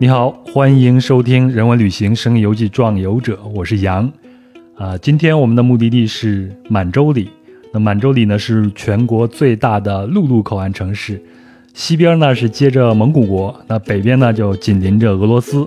你好，欢迎收听《人文旅行声游记壮游者》，我是杨。啊，今天我们的目的地是满洲里。那满洲里呢是全国最大的陆路口岸城市，西边呢是接着蒙古国，那北边呢就紧邻着俄罗斯。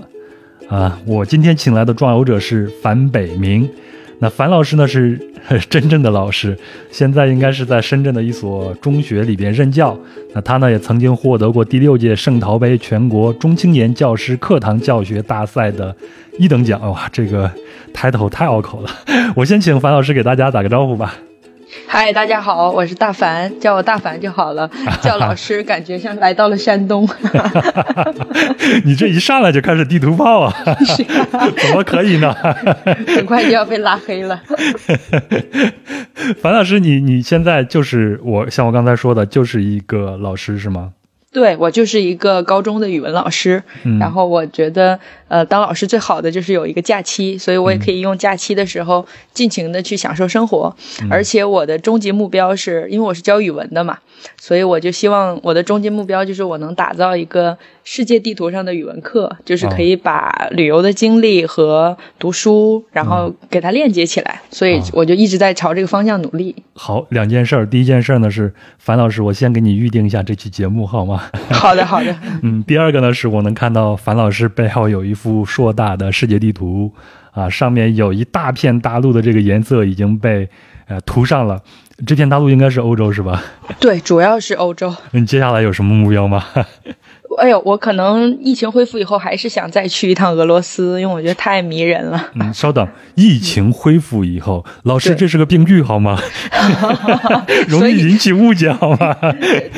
啊，我今天请来的壮游者是樊北明。那樊老师呢是 真正的老师，现在应该是在深圳的一所中学里边任教。那他呢也曾经获得过第六届圣陶杯全国中青年教师课堂教学大赛的一等奖。哇，这个抬头太拗口了。我先请樊老师给大家打个招呼吧。嗨，大家好，我是大凡，叫我大凡就好了。叫老师感觉像来到了山东。你这一上来就开始地图炮啊？怎么可以呢？很快就要被拉黑了。樊老师，你你现在就是我像我刚才说的，就是一个老师是吗？对我就是一个高中的语文老师，然后我觉得，呃，当老师最好的就是有一个假期，所以我也可以用假期的时候尽情的去享受生活。而且我的终极目标是，因为我是教语文的嘛，所以我就希望我的终极目标就是我能打造一个世界地图上的语文课，就是可以把旅游的经历和读书，然后给它链接起来。所以我就一直在朝这个方向努力。好，两件事儿，第一件事儿呢是樊老师，我先给你预定一下这期节目，好吗？好的，好的。嗯，第二个呢，是我能看到樊老师背后有一幅硕大的世界地图，啊，上面有一大片大陆的这个颜色已经被呃涂上了。这片大陆应该是欧洲是吧？对，主要是欧洲。你 接下来有什么目标吗？哎呦，我可能疫情恢复以后还是想再去一趟俄罗斯，因为我觉得太迷人了。嗯，稍等，疫情恢复以后，老师这是个病句好吗？容易引起误解好吗？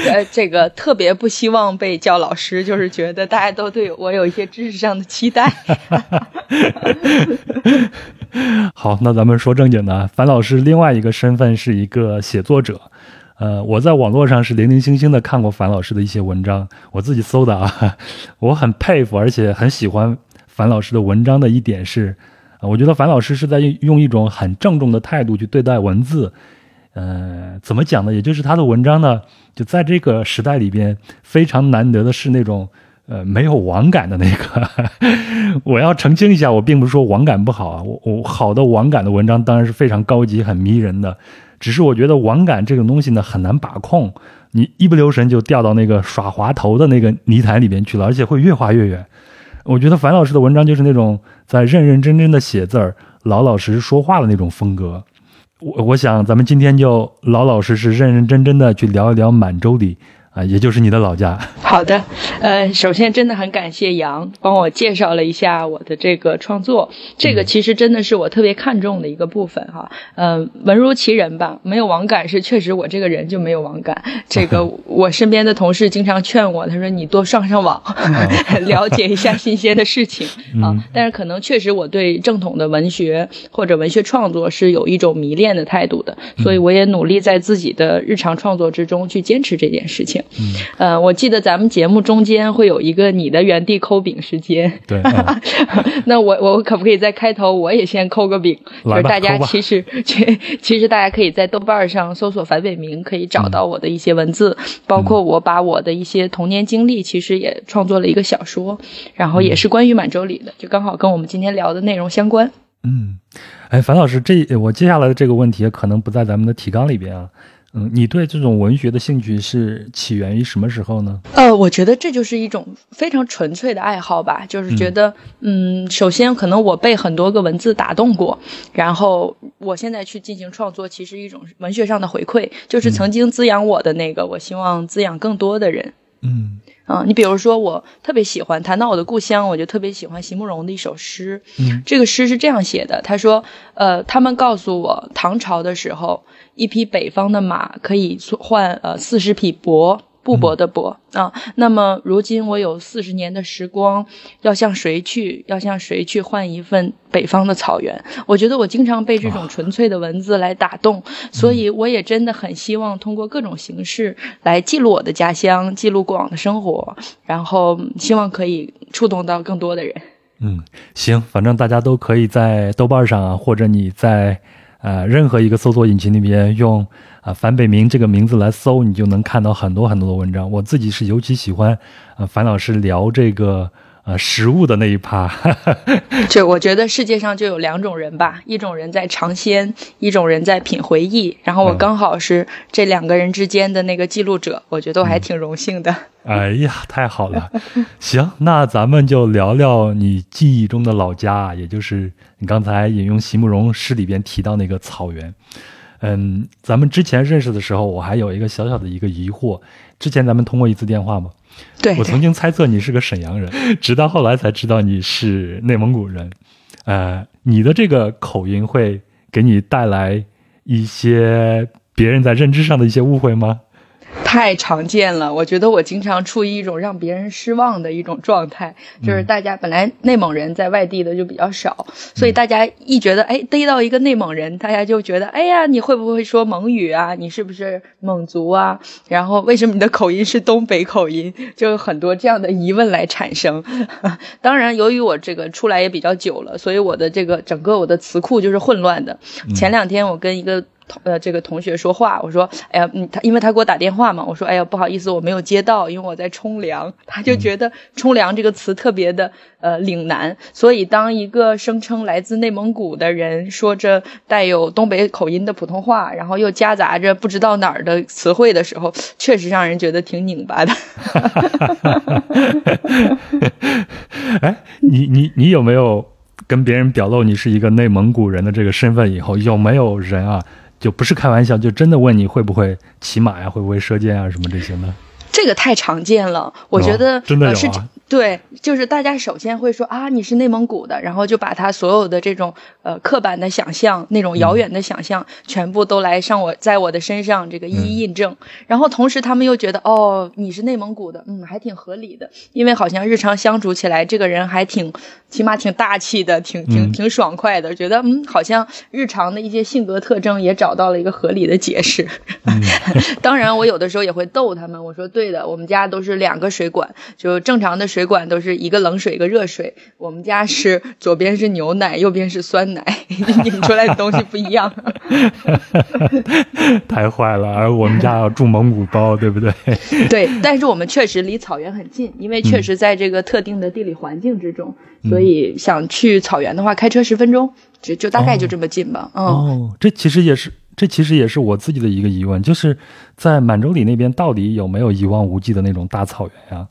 呃，这个特别不希望被叫老师，就是觉得大家都对我有一些知识上的期待。好，那咱们说正经的，樊老师另外一个身份是一个写作者。呃，我在网络上是零零星星的看过樊老师的一些文章，我自己搜的啊。我很佩服，而且很喜欢樊老师的文章的一点是，我觉得樊老师是在用一种很郑重的态度去对待文字。呃，怎么讲呢？也就是他的文章呢，就在这个时代里边非常难得的是那种呃没有网感的那个。我要澄清一下，我并不是说网感不好啊，我我好的网感的文章当然是非常高级、很迷人的。只是我觉得网感这种东西呢很难把控，你一不留神就掉到那个耍滑头的那个泥潭里边去了，而且会越滑越远。我觉得樊老师的文章就是那种在认认真真的写字儿、老老实实说话的那种风格。我我想咱们今天就老老实实、认认真真的去聊一聊满洲里。啊，也就是你的老家。好的，呃，首先真的很感谢杨帮我介绍了一下我的这个创作，这个其实真的是我特别看重的一个部分哈。嗯，文如其人吧，没有网感是确实我这个人就没有网感。这个 我身边的同事经常劝我，他说你多上上网，了解一下新鲜的事情啊。但是可能确实我对正统的文学或者文学创作是有一种迷恋的态度的，所以我也努力在自己的日常创作之中去坚持这件事情。嗯，呃，我记得咱们节目中间会有一个你的原地抠饼时间。对，那我我可不可以在开头我也先抠个饼？就是大家其实其其实大家可以在豆瓣上搜索樊伟明，可以找到我的一些文字，包括我把我的一些童年经历，其实也创作了一个小说，然后也是关于满洲里的，就刚好跟我们今天聊的内容相关。嗯，哎，樊老师，这我接下来的这个问题可能不在咱们的提纲里边啊。嗯，你对这种文学的兴趣是起源于什么时候呢？呃，我觉得这就是一种非常纯粹的爱好吧，就是觉得，嗯，首先可能我被很多个文字打动过，然后我现在去进行创作，其实一种文学上的回馈，就是曾经滋养我的那个，我希望滋养更多的人。嗯。啊，你比如说，我特别喜欢谈到我的故乡，我就特别喜欢席慕容的一首诗。嗯，这个诗是这样写的，他说：“呃，他们告诉我，唐朝的时候，一匹北方的马可以换呃四十匹帛。”布帛的帛啊，那么如今我有四十年的时光，要向谁去？要向谁去换一份北方的草原？我觉得我经常被这种纯粹的文字来打动，所以我也真的很希望通过各种形式来记录我的家乡，记录过往的生活，然后希望可以触动到更多的人。嗯，行，反正大家都可以在豆瓣上啊，或者你在。呃，任何一个搜索引擎里边用啊樊北明这个名字来搜，你就能看到很多很多的文章。我自己是尤其喜欢啊樊老师聊这个呃食物的那一趴。就我觉得世界上就有两种人吧，一种人在尝鲜，一种人在品回忆。然后我刚好是这两个人之间的那个记录者，我觉得我还挺荣幸的。哎呀，太好了！行，那咱们就聊聊你记忆中的老家，也就是你刚才引用席慕容诗里边提到那个草原。嗯，咱们之前认识的时候，我还有一个小小的一个疑惑。之前咱们通过一次电话吗？对，我曾经猜测你是个沈阳人，直到后来才知道你是内蒙古人。呃，你的这个口音会给你带来一些别人在认知上的一些误会吗？太常见了，我觉得我经常处于一种让别人失望的一种状态，就是大家本来内蒙人在外地的就比较少，所以大家一觉得哎逮到一个内蒙人，大家就觉得哎呀你会不会说蒙语啊？你是不是蒙族啊？然后为什么你的口音是东北口音？就有很多这样的疑问来产生。当然，由于我这个出来也比较久了，所以我的这个整个我的词库就是混乱的。前两天我跟一个。呃，这个同学说话，我说，哎呀，嗯，他因为他给我打电话嘛，我说，哎呀，不好意思，我没有接到，因为我在冲凉。他就觉得“冲凉”这个词特别的呃岭南，所以当一个声称来自内蒙古的人说着带有东北口音的普通话，然后又夹杂着不知道哪儿的词汇的时候，确实让人觉得挺拧巴的。哎，你你你有没有跟别人表露你是一个内蒙古人的这个身份以后，有没有人啊？就不是开玩笑，就真的问你会不会骑马呀，会不会射箭啊，什么这些呢？这个太常见了，我觉得真的有啊。对，就是大家首先会说啊，你是内蒙古的，然后就把他所有的这种呃刻板的想象、那种遥远的想象，全部都来上我在我的身上这个一一印证。然后同时他们又觉得哦，你是内蒙古的，嗯，还挺合理的，因为好像日常相处起来，这个人还挺起码挺大气的，挺挺挺爽快的，觉得嗯，好像日常的一些性格特征也找到了一个合理的解释。当然，我有的时候也会逗他们，我说对的，我们家都是两个水管，就正常的水。水管都是一个冷水一个热水，我们家是左边是牛奶，右边是酸奶，拧出来的东西不一样。太坏了，而我们家要住蒙古包，对不对？对，但是我们确实离草原很近，因为确实在这个特定的地理环境之中，所以想去草原的话，开车十分钟，就就大概就这么近吧。哦，这其实也是，这其实也是我自己的一个疑问，就是在满洲里那边到底有没有一望无际的那种大草原呀？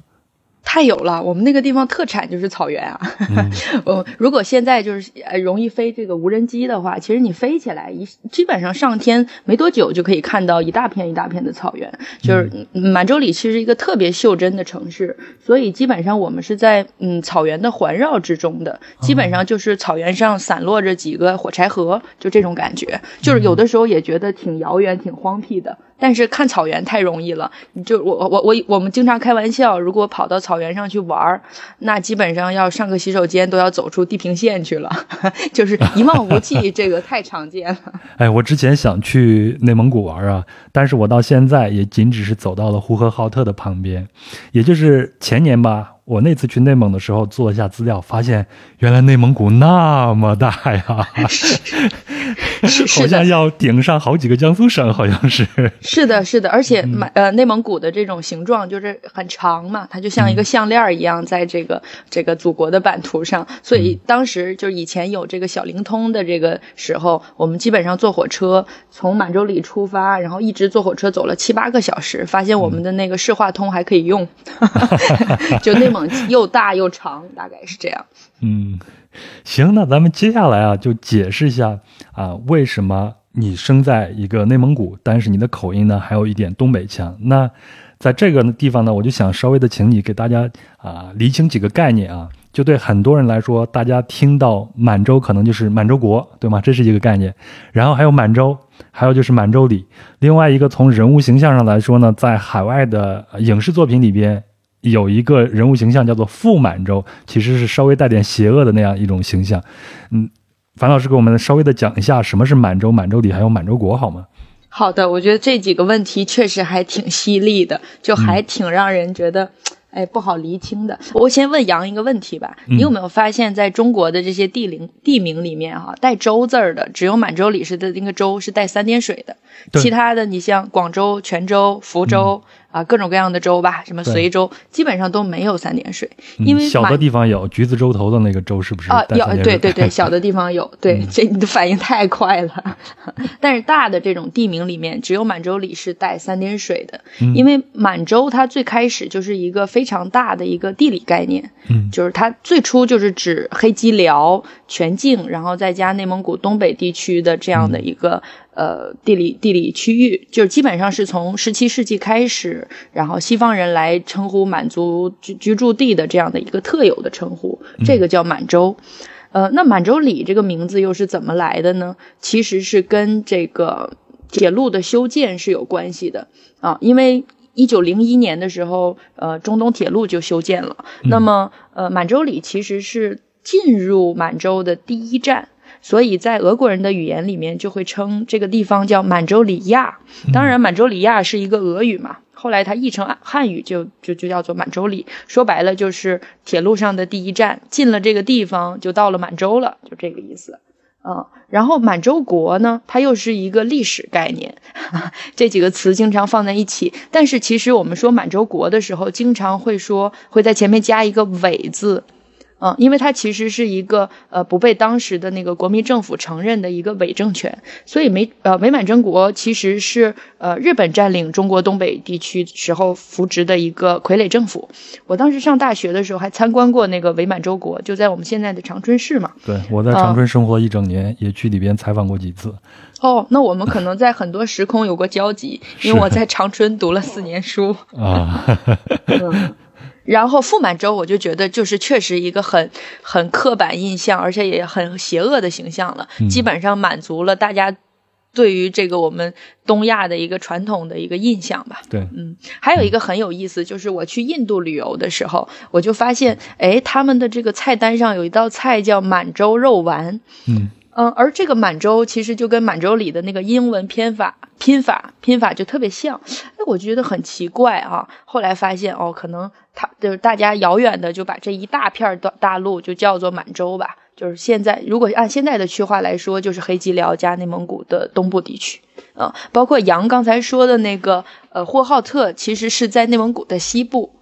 太有了，我们那个地方特产就是草原啊。我，如果现在就是呃容易飞这个无人机的话，其实你飞起来一基本上上天没多久就可以看到一大片一大片的草原。就是满洲里其实一个特别袖珍的城市，所以基本上我们是在嗯草原的环绕之中的，基本上就是草原上散落着几个火柴盒，就这种感觉。就是有的时候也觉得挺遥远、挺荒僻的。但是看草原太容易了，你就我我我我们经常开玩笑，如果跑到草原上去玩儿，那基本上要上个洗手间都要走出地平线去了，就是一望无际，这个太常见了。哎，我之前想去内蒙古玩啊，但是我到现在也仅只是走到了呼和浩特的旁边，也就是前年吧。我那次去内蒙的时候，做了一下资料，发现原来内蒙古那么大呀，好像要顶上好几个江苏省，好像是。是的，是的，而且满呃内蒙古的这种形状就是很长嘛，它就像一个项链一样，在这个这个祖国的版图上。所以当时就是以前有这个小灵通的这个时候，我们基本上坐火车从满洲里出发，然后一直坐火车走了七八个小时，发现我们的那个市话通还可以用，就又大又长，大概是这样。嗯，行，那咱们接下来啊，就解释一下啊，为什么你生在一个内蒙古，但是你的口音呢，还有一点东北腔。那在这个地方呢，我就想稍微的请你给大家啊厘清几个概念啊。就对很多人来说，大家听到满洲可能就是满洲国，对吗？这是一个概念。然后还有满洲，还有就是满洲里。另外一个从人物形象上来说呢，在海外的影视作品里边。有一个人物形象叫做傅满洲，其实是稍微带点邪恶的那样一种形象。嗯，樊老师给我们稍微的讲一下什么是满洲、满洲里还有满洲国好吗？好的，我觉得这几个问题确实还挺犀利的，就还挺让人觉得哎不好厘清的。我先问杨一个问题吧，你有没有发现，在中国的这些地名地名里面哈带州字儿的，只有满洲里是的那个州是带三点水的，其他的你像广州、泉州、福州。啊各种各样的州吧，什么随州，基本上都没有三点水，因为小的地方有橘子洲头的那个州是不是啊？有对对对，小的地方有，对这你的反应太快了。但是大的这种地名里面，只有满洲里是带三点水的，因为满洲它最开始就是一个非常大的一个地理概念，嗯，就是它最初就是指黑吉辽、全境，然后再加内蒙古东北地区的这样的一个。呃，地理地理区域就是基本上是从十七世纪开始，然后西方人来称呼满族居居住地的这样的一个特有的称呼，这个叫满洲。呃，那满洲里这个名字又是怎么来的呢？其实是跟这个铁路的修建是有关系的啊，因为一九零一年的时候，呃，中东铁路就修建了。那么，呃，满洲里其实是进入满洲的第一站。所以在俄国人的语言里面，就会称这个地方叫满洲里亚。当然，满洲里亚是一个俄语嘛，后来它译成汉语就就就叫做满洲里。说白了就是铁路上的第一站，进了这个地方就到了满洲了，就这个意思。嗯，然后满洲国呢，它又是一个历史概念，这几个词经常放在一起。但是其实我们说满洲国的时候，经常会说会在前面加一个伪字。嗯，因为它其实是一个呃不被当时的那个国民政府承认的一个伪政权，所以美呃伪满洲国其实是呃日本占领中国东北地区时候扶植的一个傀儡政府。我当时上大学的时候还参观过那个伪满洲国，就在我们现在的长春市嘛。对，我在长春生活一整年，也去里边采访过几次。哦，那我们可能在很多时空有过交集，因为我在长春读了四年书啊。然后傅满洲，我就觉得就是确实一个很很刻板印象，而且也很邪恶的形象了。基本上满足了大家对于这个我们东亚的一个传统的一个印象吧。对，嗯，还有一个很有意思，就是我去印度旅游的时候，我就发现，哎，他们的这个菜单上有一道菜叫满洲肉丸。嗯。嗯，而这个满洲其实就跟满洲里的那个英文拼法、拼法、拼法就特别像，哎，我就觉得很奇怪啊。后来发现哦，可能他就是大家遥远的就把这一大片大大陆就叫做满洲吧。就是现在，如果按现在的区划来说，就是黑吉辽加内蒙古的东部地区。啊，包括杨刚才说的那个呃呼和浩特，其实是在内蒙古的西部。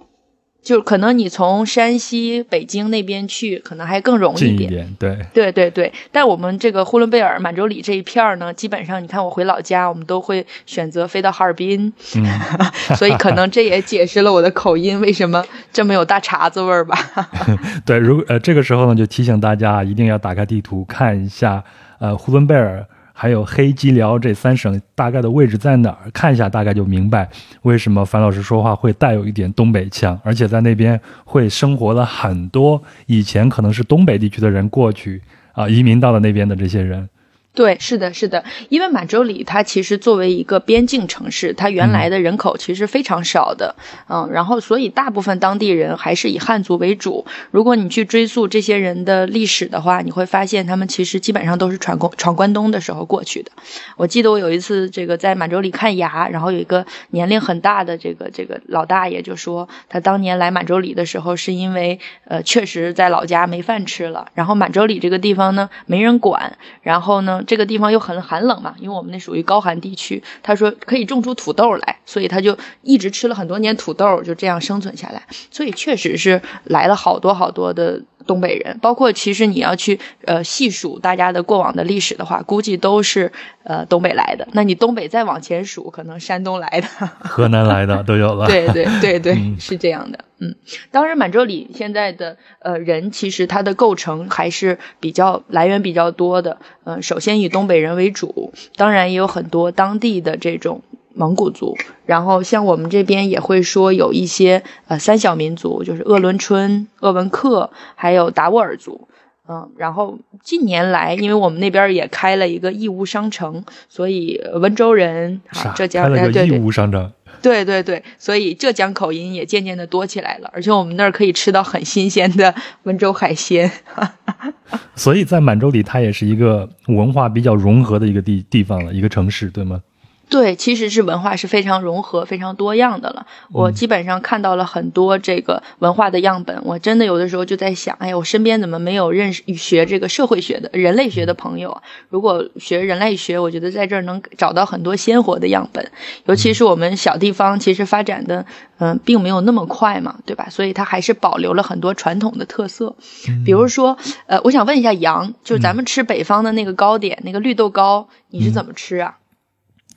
就可能你从山西、北京那边去，可能还更容易一点。对，对对对。但我们这个呼伦贝尔、满洲里这一片儿呢，基本上你看我回老家，我们都会选择飞到哈尔滨。嗯，所以可能这也解释了我的口音为什么这么有大碴子味儿吧。对，如呃这个时候呢，就提醒大家一定要打开地图看一下，呃呼伦贝尔。还有黑吉辽这三省大概的位置在哪儿？看一下大概就明白为什么樊老师说话会带有一点东北腔，而且在那边会生活了很多以前可能是东北地区的人过去啊移民到了那边的这些人。对，是的，是的，因为满洲里它其实作为一个边境城市，它原来的人口其实非常少的，嗯，然后所以大部分当地人还是以汉族为主。如果你去追溯这些人的历史的话，你会发现他们其实基本上都是闯关闯关东的时候过去的。我记得我有一次这个在满洲里看牙，然后有一个年龄很大的这个这个老大爷就说，他当年来满洲里的时候是因为呃确实在老家没饭吃了，然后满洲里这个地方呢没人管，然后呢。这个地方又很寒冷嘛，因为我们那属于高寒地区。他说可以种出土豆来，所以他就一直吃了很多年土豆，就这样生存下来。所以确实是来了好多好多的东北人，包括其实你要去呃细数大家的过往的历史的话，估计都是呃东北来的。那你东北再往前数，可能山东来的、河南来的都有了。对对对对，是这样的。嗯，当然满洲里现在的呃人，其实它的构成还是比较来源比较多的。嗯，首先以东北人为主，当然也有很多当地的这种蒙古族。然后像我们这边也会说有一些呃三小民族，就是鄂伦春、鄂温克，还有达斡尔族。嗯，然后近年来，因为我们那边也开了一个义乌商城，所以温州人、浙江人对对，义乌商城。对对对，所以浙江口音也渐渐的多起来了，而且我们那儿可以吃到很新鲜的温州海鲜。所以在满洲里，它也是一个文化比较融合的一个地地方了，一个城市，对吗？对，其实是文化是非常融合、非常多样的了。我基本上看到了很多这个文化的样本，我真的有的时候就在想，哎，我身边怎么没有认识学这个社会学的人类学的朋友啊？如果学人类学，我觉得在这儿能找到很多鲜活的样本。尤其是我们小地方，其实发展的嗯并没有那么快嘛，对吧？所以它还是保留了很多传统的特色。比如说，呃，我想问一下杨，就是咱们吃北方的那个糕点，那个绿豆糕，你是怎么吃啊？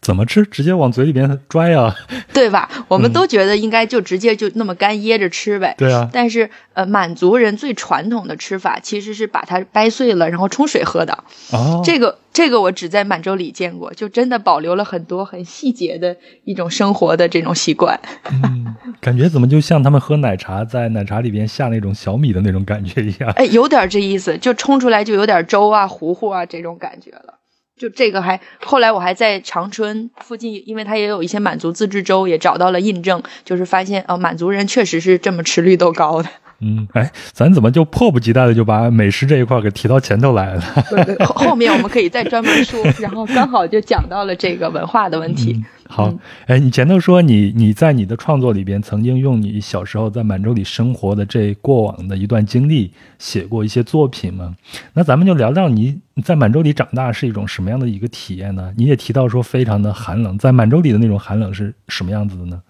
怎么吃？直接往嘴里边拽呀，对吧？我们都觉得应该就直接就那么干噎着吃呗。对啊。但是呃，满族人最传统的吃法其实是把它掰碎了，然后冲水喝的。哦。这个这个我只在满洲里见过，就真的保留了很多很细节的一种生活的这种习惯。嗯，感觉怎么就像他们喝奶茶，在奶茶里边下那种小米的那种感觉一样？哎，有点这意思，就冲出来就有点粥啊、糊糊啊这种感觉了。就这个还后来我还在长春附近，因为它也有一些满族自治州，也找到了印证，就是发现哦，满族人确实是这么吃绿豆糕的。嗯，哎，咱怎么就迫不及待的就把美食这一块给提到前头来了？对后面我们可以再专门说，然后刚好就讲到了这个文化的问题。好，哎，你前头说你你在你的创作里边曾经用你小时候在满洲里生活的这过往的一段经历写过一些作品吗？那咱们就聊聊你在满洲里长大是一种什么样的一个体验呢？你也提到说非常的寒冷，在满洲里的那种寒冷是什么样子的呢？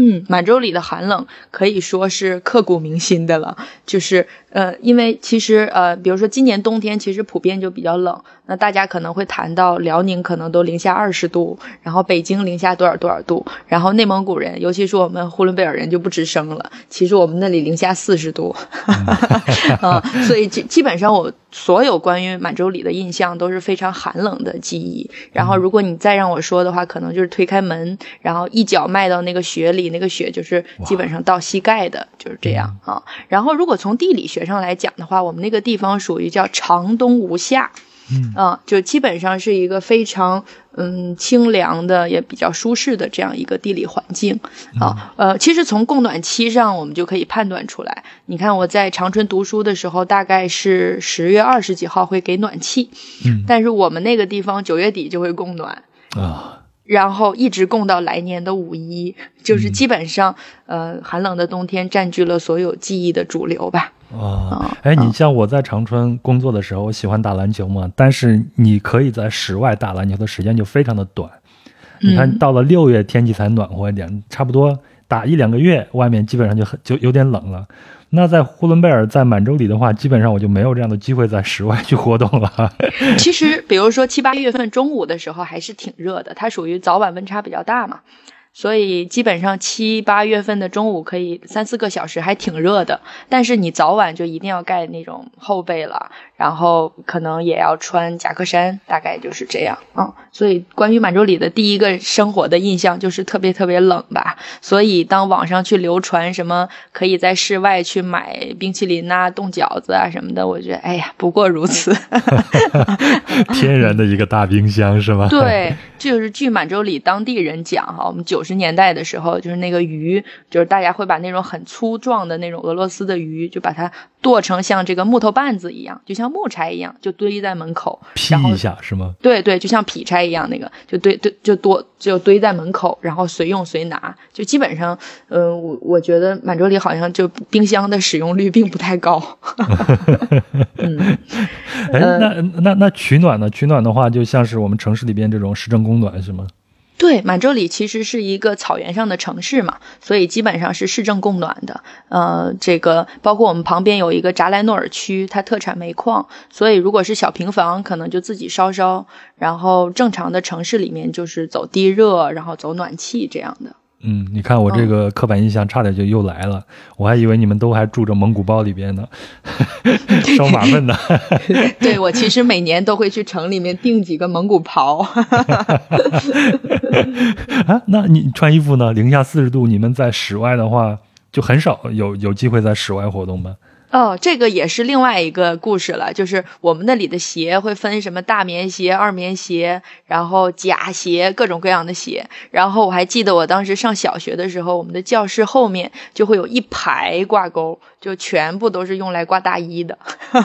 嗯，满洲里的寒冷可以说是刻骨铭心的了。就是呃，因为其实呃，比如说今年冬天其实普遍就比较冷。那大家可能会谈到辽宁可能都零下二十度，然后北京零下多少多少度，然后内蒙古人，尤其是我们呼伦贝尔人就不吱声了。其实我们那里零下四十度，啊，所以基基本上我所有关于满洲里的印象都是非常寒冷的记忆。然后如果你再让我说的话，可能就是推开门，然后一脚迈到那个雪里，那个雪就是基本上到膝盖的，就是这样啊。然后如果从地理学上来讲的话，我们那个地方属于叫长冬无夏。嗯就基本上是一个非常嗯清凉的，也比较舒适的这样一个地理环境啊。呃，其实从供暖期上，我们就可以判断出来。你看我在长春读书的时候，大概是十月二十几号会给暖气，嗯，但是我们那个地方九月底就会供暖啊，然后一直供到来年的五一，就是基本上呃寒冷的冬天占据了所有记忆的主流吧。啊，哎，你像我在长春工作的时候，我喜欢打篮球嘛，但是你可以在室外打篮球的时间就非常的短。你看到了六月天气才暖和一点，差不多打一两个月，外面基本上就很就有点冷了。那在呼伦贝尔，在满洲里的话，基本上我就没有这样的机会在室外去活动了。其实，比如说七八月份中午的时候还是挺热的，它属于早晚温差比较大嘛。所以基本上七八月份的中午可以三四个小时还挺热的，但是你早晚就一定要盖那种厚被了，然后可能也要穿夹克衫，大概就是这样啊。所以关于满洲里的第一个生活的印象就是特别特别冷吧。所以当网上去流传什么可以在室外去买冰淇淋啊、冻饺子啊什么的，我觉得哎呀，不过如此。天然的一个大冰箱是吗？对，就是据满洲里当地人讲哈，我们九。十年代的时候，就是那个鱼，就是大家会把那种很粗壮的那种俄罗斯的鱼，就把它剁成像这个木头棒子一样，就像木柴一样，就堆在门口，劈一下是吗？对对，就像劈柴一样，那个就堆堆就剁就堆在门口，然后随用随拿，就基本上，呃，我我觉得满洲里好像就冰箱的使用率并不太高。嗯，哎，那那那取暖呢？取暖的话，就像是我们城市里边这种市政供暖是吗？对，满洲里其实是一个草原上的城市嘛，所以基本上是市政供暖的。呃，这个包括我们旁边有一个扎莱诺尔区，它特产煤矿，所以如果是小平房，可能就自己烧烧；然后正常的城市里面就是走地热，然后走暖气这样的。嗯，你看我这个刻板印象差点就又来了，我还以为你们都还住着蒙古包里边呢，烧马粪呢。对，我其实每年都会去城里面订几个蒙古袍。啊，那你穿衣服呢？零下四十度，你们在室外的话，就很少有有机会在室外活动吗？哦，这个也是另外一个故事了，就是我们那里的鞋会分什么大棉鞋、二棉鞋，然后假鞋，各种各样的鞋。然后我还记得我当时上小学的时候，我们的教室后面就会有一排挂钩，就全部都是用来挂大衣的，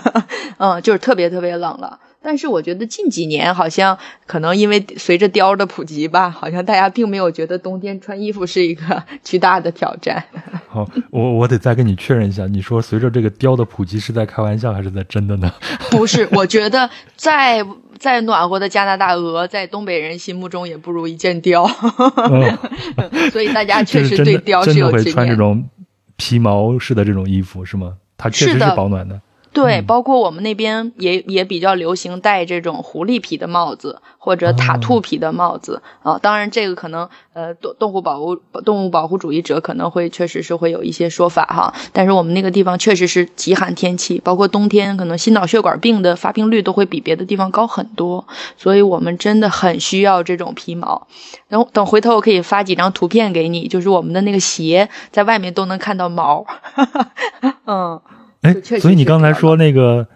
嗯，就是特别特别冷了。但是我觉得近几年好像可能因为随着貂的普及吧，好像大家并没有觉得冬天穿衣服是一个 巨大的挑战。好，我我得再跟你确认一下，你说随着这个貂的普及是在开玩笑还是在真的呢？不是，我觉得在在暖和的加拿大鹅，在东北人心目中也不如一件貂，所以大家确实对貂是有会穿这种皮毛式的这种衣服是吗？它确实是保暖的。对，包括我们那边也也比较流行戴这种狐狸皮的帽子或者塔兔皮的帽子啊。当然，这个可能呃动动物保护动物保护主义者可能会确实是会有一些说法哈。但是我们那个地方确实是极寒天气，包括冬天可能心脑血管病的发病率都会比别的地方高很多。所以我们真的很需要这种皮毛。等等，回头我可以发几张图片给你，就是我们的那个鞋在外面都能看到毛。嗯。哎，所以你刚才说那个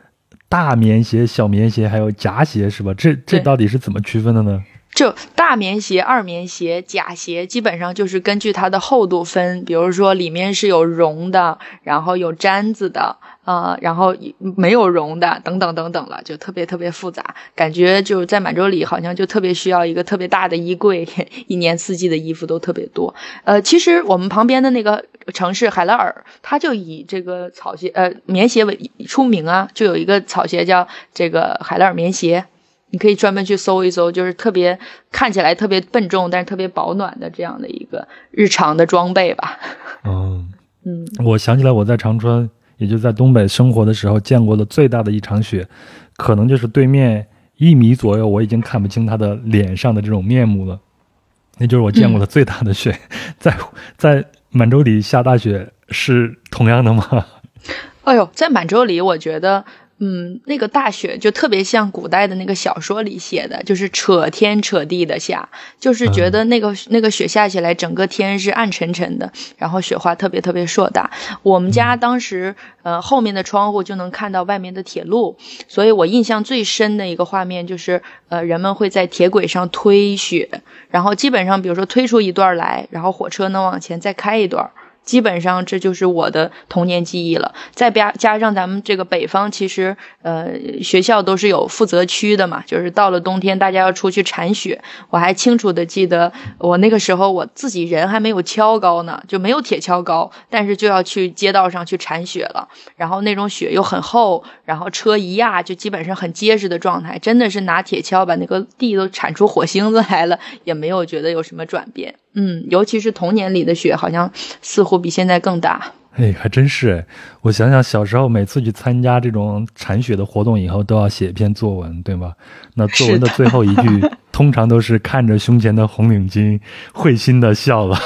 大棉鞋、小棉鞋还有夹鞋是吧？这这到底是怎么区分的呢？就大棉鞋、二棉鞋、假鞋，基本上就是根据它的厚度分。比如说里面是有绒的，然后有毡子的，呃，然后没有绒的，等等等等了，就特别特别复杂。感觉就在满洲里，好像就特别需要一个特别大的衣柜，一年四季的衣服都特别多。呃，其实我们旁边的那个城市海拉尔，它就以这个草鞋、呃棉鞋为出名啊，就有一个草鞋叫这个海拉尔棉鞋。你可以专门去搜一搜，就是特别看起来特别笨重，但是特别保暖的这样的一个日常的装备吧。嗯 嗯，我想起来我在长春，也就在东北生活的时候见过的最大的一场雪，可能就是对面一米左右，我已经看不清他的脸上的这种面目了。那就是我见过的最大的雪，在在满洲里下大雪是同样的吗？哎呦，在满洲里，我觉得。嗯，那个大雪就特别像古代的那个小说里写的，就是扯天扯地的下，就是觉得那个那个雪下起来，整个天是暗沉沉的，然后雪花特别特别硕大。我们家当时呃后面的窗户就能看到外面的铁路，所以我印象最深的一个画面就是呃人们会在铁轨上推雪，然后基本上比如说推出一段来，然后火车能往前再开一段。基本上这就是我的童年记忆了。再加加上咱们这个北方，其实呃学校都是有负责区的嘛，就是到了冬天大家要出去铲雪。我还清楚的记得，我那个时候我自己人还没有跷高呢，就没有铁锹高，但是就要去街道上去铲雪了。然后那种雪又很厚，然后车一压就基本上很结实的状态，真的是拿铁锹把那个地都铲出火星子来了，也没有觉得有什么转变。嗯，尤其是童年里的雪，好像似乎比现在更大。哎，还真是哎！我想想，小时候每次去参加这种铲雪的活动以后，都要写一篇作文，对吗？那作文的最后一句。通常都是看着胸前的红领巾，会心的笑了。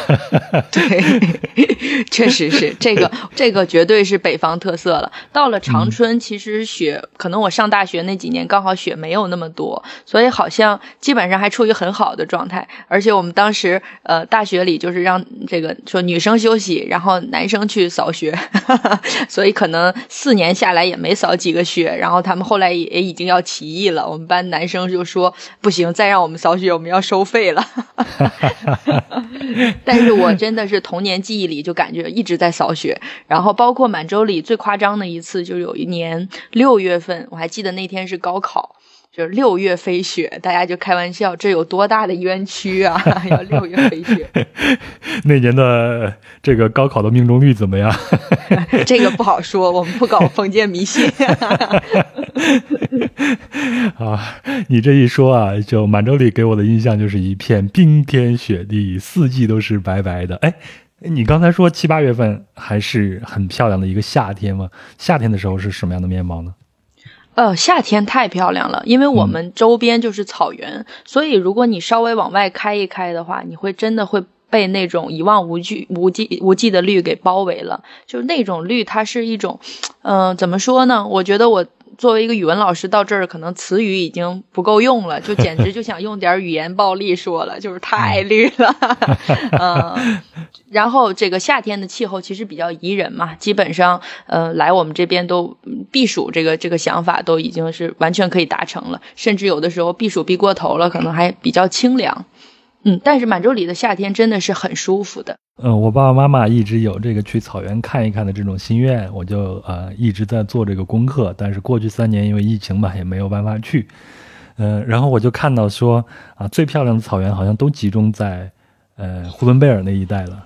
对，确实是这个，这个绝对是北方特色了。到了长春，其实雪可能我上大学那几年刚好雪没有那么多，所以好像基本上还处于很好的状态。而且我们当时呃大学里就是让这个说女生休息，然后男生去扫扫雪，所以可能四年下来也没扫几个雪。然后他们后来也已经要起义了，我们班男生就说不行，再让。我们扫雪，我们要收费了。但是我真的是童年记忆里就感觉一直在扫雪，然后包括满洲里最夸张的一次，就有一年六月份，我还记得那天是高考。就是六月飞雪，大家就开玩笑，这有多大的冤屈啊！要六月飞雪。那年的这个高考的命中率怎么样？这个不好说，我们不搞封建迷信。啊，你这一说啊，就满洲里给我的印象就是一片冰天雪地，四季都是白白的。哎，你刚才说七八月份还是很漂亮的一个夏天吗？夏天的时候是什么样的面貌呢？呃，夏天太漂亮了，因为我们周边就是草原，所以如果你稍微往外开一开的话，你会真的会被那种一望无际、无际、无际的绿给包围了。就是那种绿，它是一种，嗯，怎么说呢？我觉得我。作为一个语文老师，到这儿可能词语已经不够用了，就简直就想用点语言暴力说了，就是太绿了。嗯，然后这个夏天的气候其实比较宜人嘛，基本上呃来我们这边都避暑，这个这个想法都已经是完全可以达成了，甚至有的时候避暑避过头了，可能还比较清凉。嗯，但是满洲里的夏天真的是很舒服的。嗯，我爸爸妈妈一直有这个去草原看一看的这种心愿，我就呃一直在做这个功课。但是过去三年因为疫情嘛，也没有办法去。嗯，然后我就看到说啊，最漂亮的草原好像都集中在呃呼伦贝尔那一带了。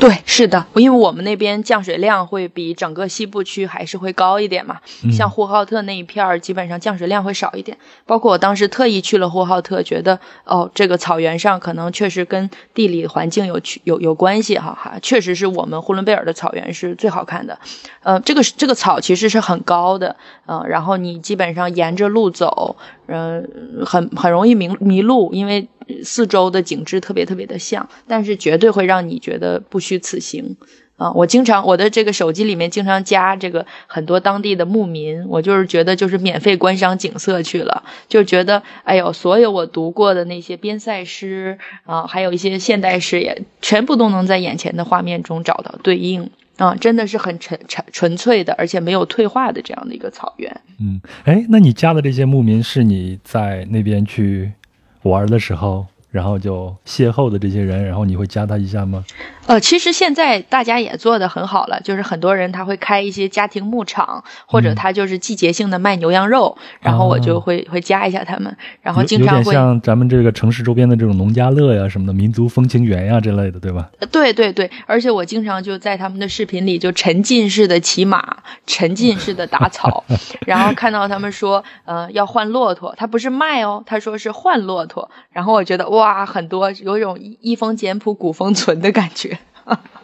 对，是的，因为我们那边降水量会比整个西部区还是会高一点嘛。像呼和浩特那一片儿，基本上降水量会少一点。包括我当时特意去了呼和浩特，觉得哦，这个草原上可能确实跟地理环境有去有有关系哈哈，确实是我们呼伦贝尔的草原是最好看的。呃，这个这个草其实是很高的，嗯，然后你基本上沿着路走，嗯，很很容易迷迷路，因为。四周的景致特别特别的像，但是绝对会让你觉得不虚此行啊！我经常我的这个手机里面经常加这个很多当地的牧民，我就是觉得就是免费观赏景色去了，就觉得哎呦，所有我读过的那些边塞诗啊，还有一些现代诗也全部都能在眼前的画面中找到对应啊！真的是很纯纯纯粹的，而且没有退化的这样的一个草原。嗯，哎，那你加的这些牧民是你在那边去？玩的时候。然后就邂逅的这些人，然后你会加他一下吗？呃，其实现在大家也做的很好了，就是很多人他会开一些家庭牧场，或者他就是季节性的卖牛羊肉，然后我就会会加一下他们，然后经常会像咱们这个城市周边的这种农家乐呀什么的，民族风情园呀之类的，对吧？对对对，而且我经常就在他们的视频里就沉浸式的骑马，沉浸式的打草，然后看到他们说呃要换骆驼，他不是卖哦，他说是换骆驼，然后我觉得哇。哇，很多有一种一风简朴古风存的感觉，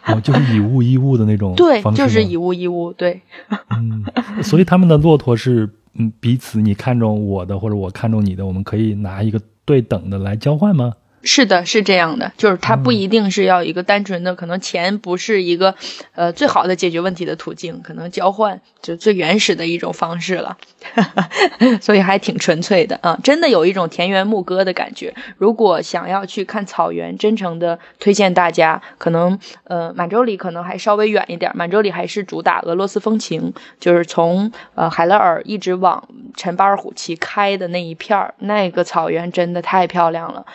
哦，就是以物易物的那种，对，就是以物易物，对，嗯，所以他们的骆驼是嗯彼此，你看中我的或者我看中你的，我们可以拿一个对等的来交换吗？是的，是这样的，就是它不一定是要一个单纯的，可能钱不是一个，呃，最好的解决问题的途径，可能交换就最原始的一种方式了，所以还挺纯粹的啊，真的有一种田园牧歌的感觉。如果想要去看草原，真诚的推荐大家，可能呃满洲里可能还稍微远一点，满洲里还是主打俄罗斯风情，就是从呃海拉尔一直往陈巴尔虎旗开的那一片儿，那个草原真的太漂亮了。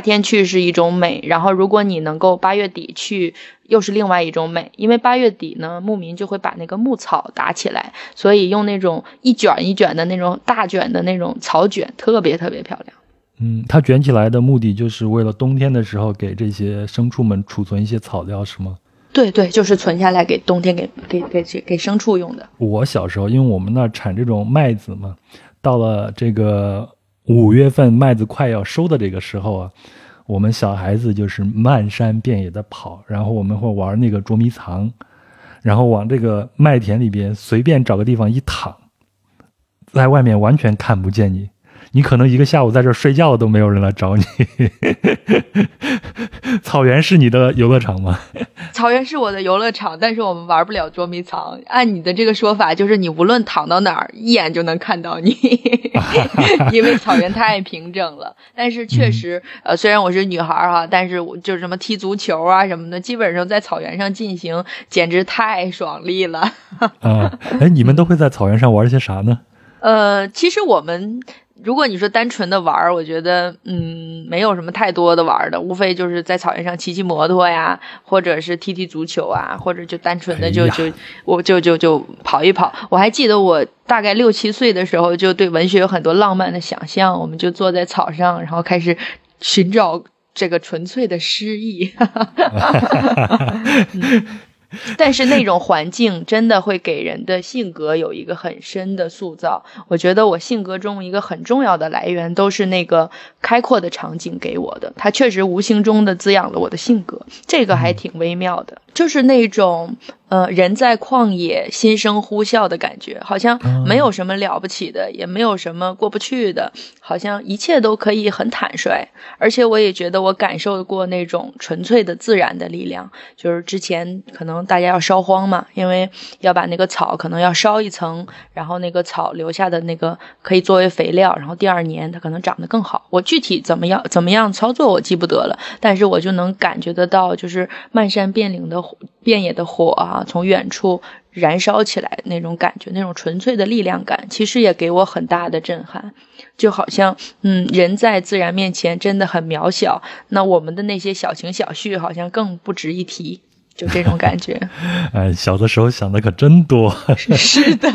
夏天去是一种美，然后如果你能够八月底去，又是另外一种美。因为八月底呢，牧民就会把那个牧草打起来，所以用那种一卷一卷的那种大卷的那种草卷，特别特别漂亮。嗯，它卷起来的目的就是为了冬天的时候给这些牲畜们储存一些草料，是吗？对对，就是存下来给冬天给给给给牲畜用的。我小时候，因为我们那儿产这种麦子嘛，到了这个。五月份麦子快要收的这个时候啊，我们小孩子就是漫山遍野的跑，然后我们会玩那个捉迷藏，然后往这个麦田里边随便找个地方一躺，在外面完全看不见你。你可能一个下午在这睡觉都没有人来找你。草原是你的游乐场吗？草原是我的游乐场，但是我们玩不了捉迷藏。按你的这个说法，就是你无论躺到哪儿，一眼就能看到你，因为草原太平整了。但是确实，呃，虽然我是女孩哈，但是我就是什么踢足球啊什么的，基本上在草原上进行，简直太爽利了。啊，哎，你们都会在草原上玩些啥呢？呃，其实我们。如果你说单纯的玩儿，我觉得嗯，没有什么太多的玩的，无非就是在草原上骑骑摩托呀，或者是踢踢足球啊，或者就单纯的就就我就就就跑一跑。我还记得我大概六七岁的时候，就对文学有很多浪漫的想象，我们就坐在草上，然后开始寻找这个纯粹的诗意。但是那种环境真的会给人的性格有一个很深的塑造。我觉得我性格中一个很重要的来源都是那个开阔的场景给我的，它确实无形中的滋养了我的性格，这个还挺微妙的，就是那种。呃，人在旷野，心生呼啸的感觉，好像没有什么了不起的，也没有什么过不去的，好像一切都可以很坦率。而且我也觉得我感受过那种纯粹的自然的力量，就是之前可能大家要烧荒嘛，因为要把那个草可能要烧一层，然后那个草留下的那个可以作为肥料，然后第二年它可能长得更好。我具体怎么样怎么样操作我记不得了，但是我就能感觉得到，就是漫山遍岭的遍野的火啊，从远处燃烧起来那种感觉，那种纯粹的力量感，其实也给我很大的震撼。就好像，嗯，人在自然面前真的很渺小，那我们的那些小情小绪好像更不值一提。就这种感觉，哎，小的时候想的可真多。是的，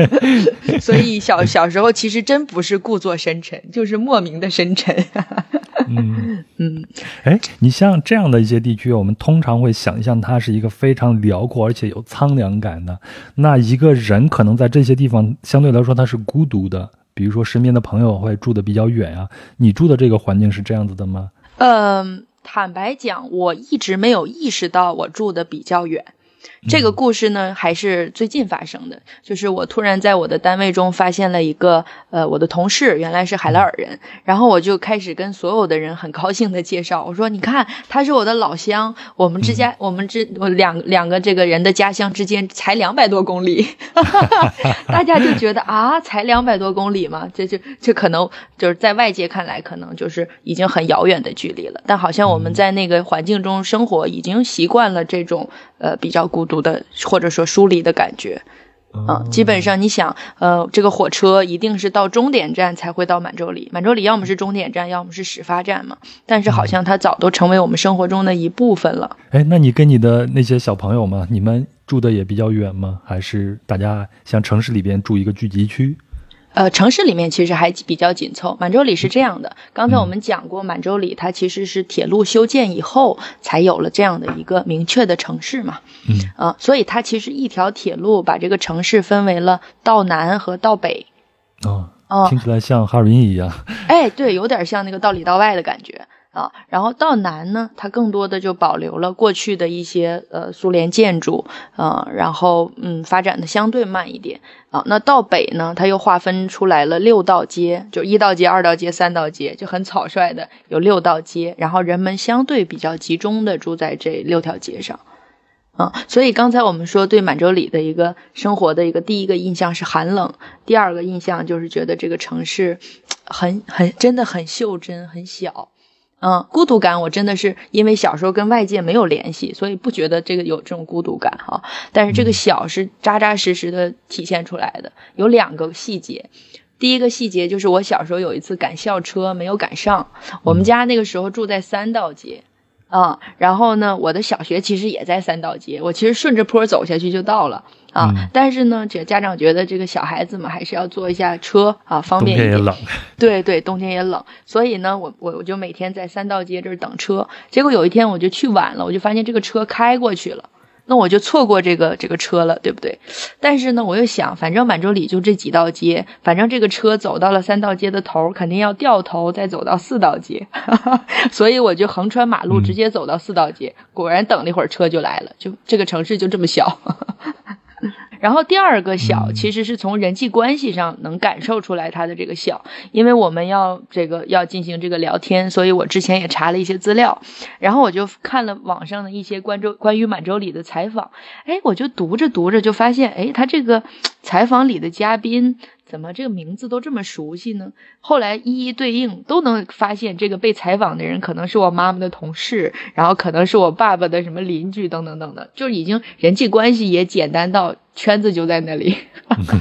所以小小时候其实真不是故作深沉，就是莫名的深沉。嗯嗯，哎，你像这样的一些地区，我们通常会想象它是一个非常辽阔而且有苍凉感的。那一个人可能在这些地方相对来说他是孤独的，比如说身边的朋友会住的比较远啊。你住的这个环境是这样子的吗？嗯。坦白讲，我一直没有意识到我住的比较远。这个故事呢，还是最近发生的。就是我突然在我的单位中发现了一个，呃，我的同事原来是海拉尔人，然后我就开始跟所有的人很高兴的介绍，我说：“你看，他是我的老乡，我们之间，我们之我两两个这个人的家乡之间才两百多公里。”大家就觉得啊，才两百多公里嘛，这就这可能就是在外界看来，可能就是已经很遥远的距离了。但好像我们在那个环境中生活，已经习惯了这种呃比较孤独。的或者说疏离的感觉，嗯，基本上你想，呃，这个火车一定是到终点站才会到满洲里，满洲里要么是终点站，要么是始发站嘛。但是好像它早都成为我们生活中的一部分了。哎，那你跟你的那些小朋友们，你们住的也比较远吗？还是大家像城市里边住一个聚集区？呃，城市里面其实还比较紧凑。满洲里是这样的，刚才我们讲过，满洲里它其实是铁路修建以后才有了这样的一个明确的城市嘛。嗯，啊，所以它其实一条铁路把这个城市分为了道南和道北。哦，听起来像哈尔滨一样。哎，对，有点像那个道里道外的感觉。啊，然后到南呢，它更多的就保留了过去的一些呃苏联建筑，呃，然后嗯发展的相对慢一点啊。那到北呢，它又划分出来了六道街，就一道街、二道街、三道街，就很草率的有六道街，然后人们相对比较集中的住在这六条街上，啊，所以刚才我们说对满洲里的一个生活的一个第一个印象是寒冷，第二个印象就是觉得这个城市很很真的很袖珍，很小。嗯，孤独感我真的是因为小时候跟外界没有联系，所以不觉得这个有这种孤独感哈。但是这个小是扎扎实实的体现出来的，有两个细节。第一个细节就是我小时候有一次赶校车没有赶上，我们家那个时候住在三道街。啊，然后呢，我的小学其实也在三道街，我其实顺着坡走下去就到了啊。但是呢，这家长觉得这个小孩子嘛，还是要坐一下车啊，方便一点。冬天也冷。对对，冬天也冷，所以呢，我我我就每天在三道街这儿等车。结果有一天我就去晚了，我就发现这个车开过去了。那我就错过这个这个车了，对不对？但是呢，我又想，反正满洲里就这几道街，反正这个车走到了三道街的头，肯定要掉头再走到四道街，所以我就横穿马路直接走到四道街。果然等了一会儿车就来了，就这个城市就这么小。然后第二个小，其实是从人际关系上能感受出来他的这个小，因为我们要这个要进行这个聊天，所以我之前也查了一些资料，然后我就看了网上的一些关州关于满洲里的采访，哎，我就读着读着就发现，哎，他这个采访里的嘉宾。怎么这个名字都这么熟悉呢？后来一一对应，都能发现这个被采访的人可能是我妈妈的同事，然后可能是我爸爸的什么邻居等等等的，就已经人际关系也简单到圈子就在那里。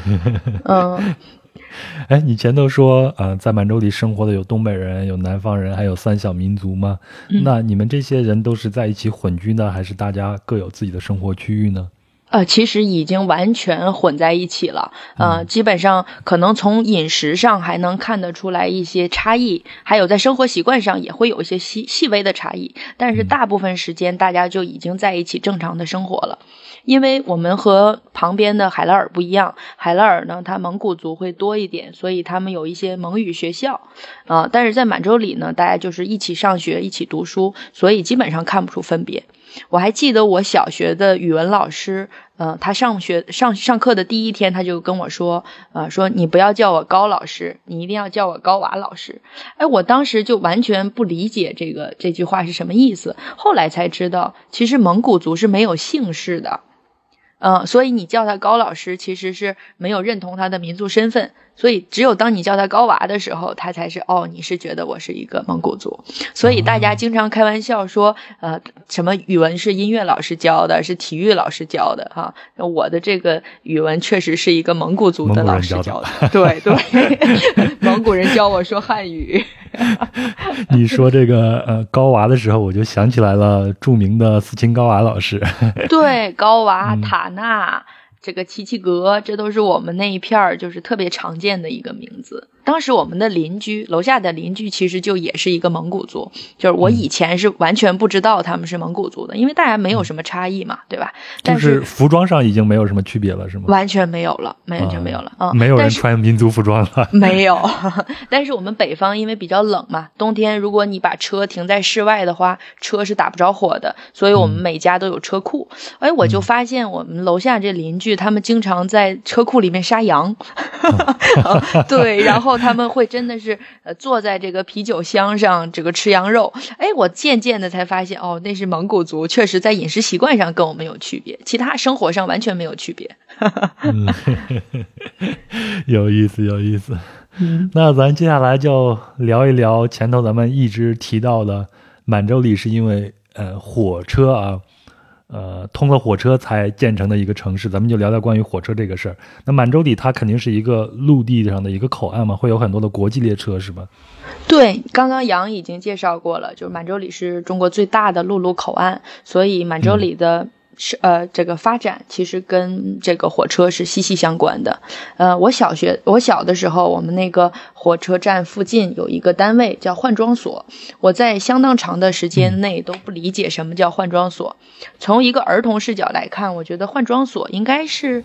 嗯，哎，你前头说，呃，在满洲里生活的有东北人，有南方人，还有三小民族吗？那你们这些人都是在一起混居呢，还是大家各有自己的生活区域呢？呃，其实已经完全混在一起了。呃，基本上可能从饮食上还能看得出来一些差异，还有在生活习惯上也会有一些细细微的差异。但是大部分时间大家就已经在一起正常的生活了。因为我们和旁边的海拉尔不一样，海拉尔呢，它蒙古族会多一点，所以他们有一些蒙语学校。啊，但是在满洲里呢，大家就是一起上学，一起读书，所以基本上看不出分别。我还记得我小学的语文老师。呃，他上学上上课的第一天，他就跟我说，呃，说你不要叫我高老师，你一定要叫我高娃老师。哎，我当时就完全不理解这个这句话是什么意思。后来才知道，其实蒙古族是没有姓氏的，嗯，所以你叫他高老师，其实是没有认同他的民族身份。所以，只有当你叫他高娃的时候，他才是哦，你是觉得我是一个蒙古族。所以大家经常开玩笑说，呃，什么语文是音乐老师教的，是体育老师教的哈。我的这个语文确实是一个蒙古族的老师教的。对对，蒙古人教我说汉语。你说这个呃高娃的时候，我就想起来了著名的斯琴高娃老师。对，高娃塔纳。这个七七格，这都是我们那一片儿就是特别常见的一个名字。当时我们的邻居，楼下的邻居其实就也是一个蒙古族，就是我以前是完全不知道他们是蒙古族的，因为大家没有什么差异嘛，对吧？但是服装上已经没有什么区别了，是吗？完全没有了，完全没有了，嗯，没有人穿民族服装了，没有。但是我们北方因为比较冷嘛，冬天如果你把车停在室外的话，车是打不着火的，所以我们每家都有车库。哎，我就发现我们楼下这邻居他们经常在车库里面杀羊，对，然后。他们会真的是呃坐在这个啤酒箱上，这个吃羊肉。哎，我渐渐的才发现，哦，那是蒙古族，确实在饮食习惯上跟我们有区别，其他生活上完全没有区别。有意思，有意思。那咱接下来就聊一聊前头咱们一直提到的满洲里，是因为呃火车啊。呃，通了火车才建成的一个城市，咱们就聊聊关于火车这个事儿。那满洲里它肯定是一个陆地上的一个口岸嘛，会有很多的国际列车，是吧？对，刚刚杨已经介绍过了，就是满洲里是中国最大的陆路口岸，所以满洲里的。是呃，这个发展其实跟这个火车是息息相关的。呃，我小学我小的时候，我们那个火车站附近有一个单位叫换装所。我在相当长的时间内都不理解什么叫换装所。从一个儿童视角来看，我觉得换装所应该是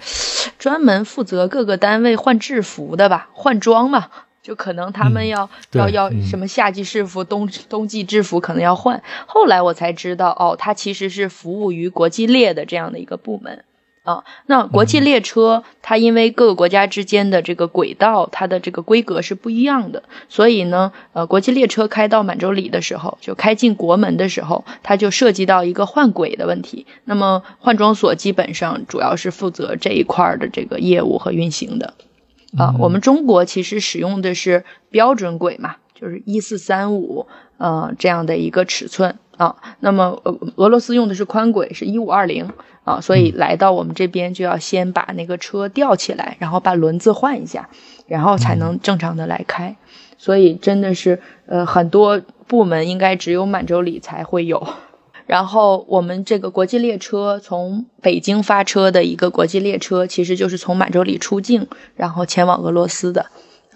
专门负责各个单位换制服的吧，换装嘛。就可能他们要要要什么夏季制服、冬冬季制服可能要换。后来我才知道，哦，它其实是服务于国际列的这样的一个部门啊。那国际列车它因为各个国家之间的这个轨道，它的这个规格是不一样的，所以呢，呃，国际列车开到满洲里的时候，就开进国门的时候，它就涉及到一个换轨的问题。那么换装所基本上主要是负责这一块的这个业务和运行的。啊，我们中国其实使用的是标准轨嘛，就是一四三五，呃，这样的一个尺寸啊。那么俄俄罗斯用的是宽轨，是一五二零啊，所以来到我们这边就要先把那个车吊起来，然后把轮子换一下，然后才能正常的来开。所以真的是，呃，很多部门应该只有满洲里才会有。然后我们这个国际列车从北京发车的一个国际列车，其实就是从满洲里出境，然后前往俄罗斯的。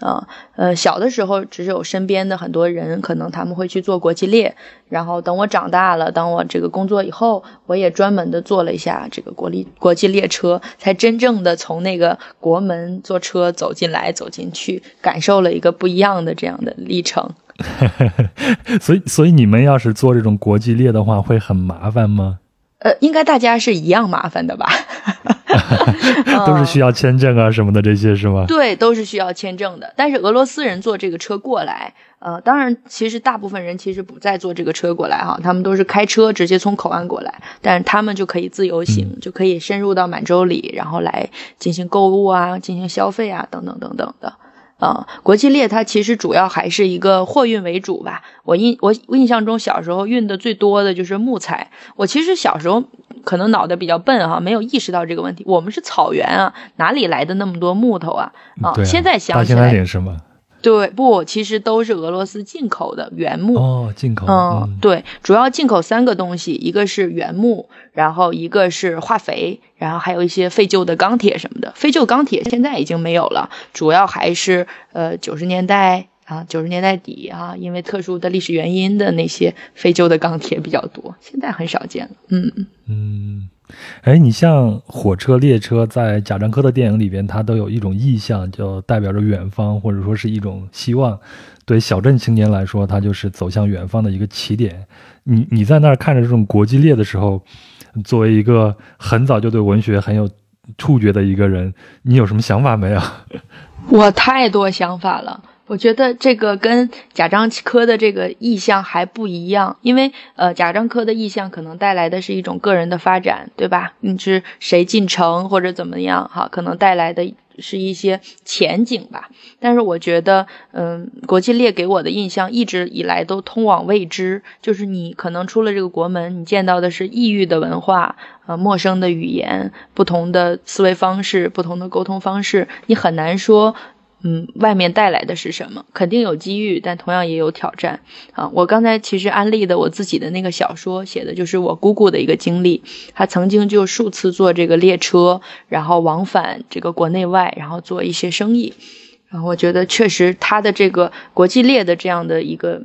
啊，呃，小的时候只有身边的很多人，可能他们会去做国际列。然后等我长大了，当我这个工作以后，我也专门的坐了一下这个国立国际列车，才真正的从那个国门坐车走进来、走进去，感受了一个不一样的这样的历程。所以，所以你们要是做这种国际列的话，会很麻烦吗？呃，应该大家是一样麻烦的吧？都是需要签证啊什么的这些是吗？对，都是需要签证的。但是俄罗斯人坐这个车过来，呃，当然，其实大部分人其实不再坐这个车过来哈，他们都是开车直接从口岸过来，但是他们就可以自由行，就可以深入到满洲里，然后来进行购物啊，进行消费啊，等等等等的。啊，国际列它其实主要还是一个货运为主吧。我印我印象中小时候运的最多的就是木材。我其实小时候可能脑袋比较笨哈，没有意识到这个问题。我们是草原啊，哪里来的那么多木头啊？啊，现在想起来是吗？对，不，其实都是俄罗斯进口的原木哦，进口。嗯，对，主要进口三个东西，一个是原木，然后一个是化肥，然后还有一些废旧的钢铁什么的。废旧钢铁现在已经没有了，主要还是呃九十年代啊，九十年代底啊，因为特殊的历史原因的那些废旧的钢铁比较多，现在很少见了。嗯嗯。哎，你像火车、列车，在贾樟柯的电影里边，它都有一种意象，就代表着远方，或者说是一种希望。对小镇青年来说，它就是走向远方的一个起点。你你在那儿看着这种国际列的时候，作为一个很早就对文学很有触觉的一个人，你有什么想法没有？我太多想法了。我觉得这个跟贾樟柯的这个意向还不一样，因为呃，贾樟柯的意向可能带来的是一种个人的发展，对吧？你是谁进城或者怎么样哈，可能带来的。是一些前景吧，但是我觉得，嗯，国际列给我的印象一直以来都通往未知，就是你可能出了这个国门，你见到的是异域的文化，呃，陌生的语言，不同的思维方式，不同的沟通方式，你很难说。嗯，外面带来的是什么？肯定有机遇，但同样也有挑战啊！我刚才其实安利的我自己的那个小说，写的就是我姑姑的一个经历。她曾经就数次坐这个列车，然后往返这个国内外，然后做一些生意。然后我觉得，确实她的这个国际列的这样的一个。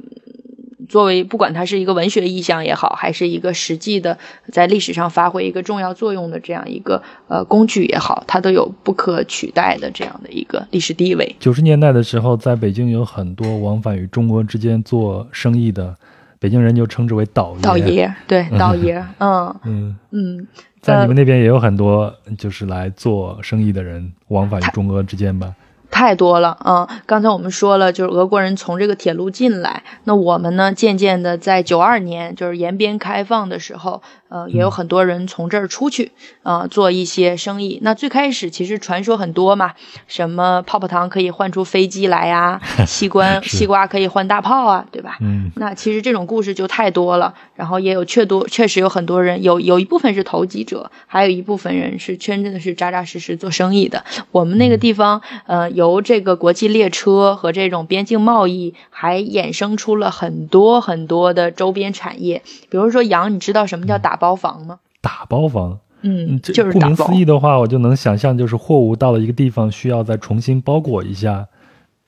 作为不管它是一个文学意象也好，还是一个实际的在历史上发挥一个重要作用的这样一个呃工具也好，它都有不可取代的这样的一个历史地位。九十年代的时候，在北京有很多往返于中国之间做生意的北京人，就称之为倒爷。倒爷，对，倒爷，嗯嗯嗯，在你们那边也有很多就是来做生意的人往返于中俄之间吧。太多了啊！刚才我们说了，就是俄国人从这个铁路进来，那我们呢，渐渐的在九二年，就是延边开放的时候。呃，也有很多人从这儿出去，啊，做一些生意。那最开始其实传说很多嘛，什么泡泡糖可以换出飞机来呀，西瓜西瓜可以换大炮啊，对吧？嗯。那其实这种故事就太多了。然后也有确多，确实有很多人有有一部分是投机者，还有一部分人是真正的是扎扎实实做生意的。我们那个地方，呃，由这个国际列车和这种边境贸易，还衍生出了很多很多的周边产业。比如说羊，你知道什么叫打？包房吗？打包房，嗯，就是顾名思义的话，我就能想象，就是货物到了一个地方，需要再重新包裹一下，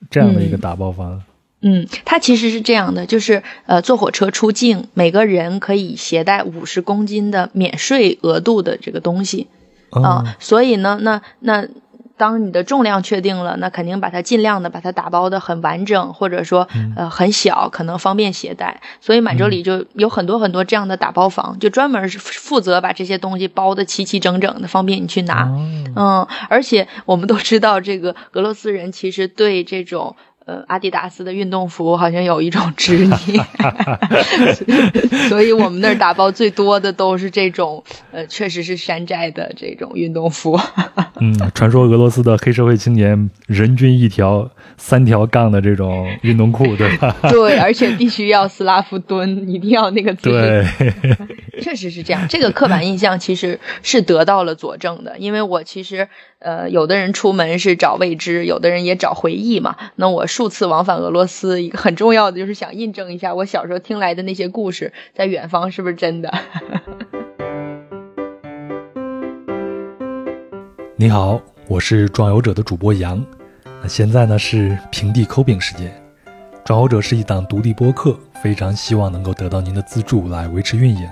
这样的一个打包房。嗯，它其实是这样的，就是呃，坐火车出境，每个人可以携带五十公斤的免税额度的这个东西啊，所以呢，那那。当你的重量确定了，那肯定把它尽量的把它打包的很完整，或者说呃很小，可能方便携带。所以满洲里就有很多很多这样的打包房，就专门是负责把这些东西包的齐齐整整的，方便你去拿。嗯，而且我们都知道，这个俄罗斯人其实对这种。呃，阿迪达斯的运动服好像有一种执念，所以我们那儿打包最多的都是这种，呃，确实是山寨的这种运动服。嗯，传说俄罗斯的黑社会青年人均一条三条杠的这种运动裤，对吧？对，而且必须要斯拉夫蹲，一定要那个姿势。对，确实是这样。这个刻板印象其实是得到了佐证的，因为我其实。呃，有的人出门是找未知，有的人也找回忆嘛。那我数次往返俄罗斯，一个很重要的就是想印证一下我小时候听来的那些故事，在远方是不是真的。你好，我是壮游者的主播杨。那现在呢是平地抠饼时间。壮游者是一档独立播客，非常希望能够得到您的资助来维持运营。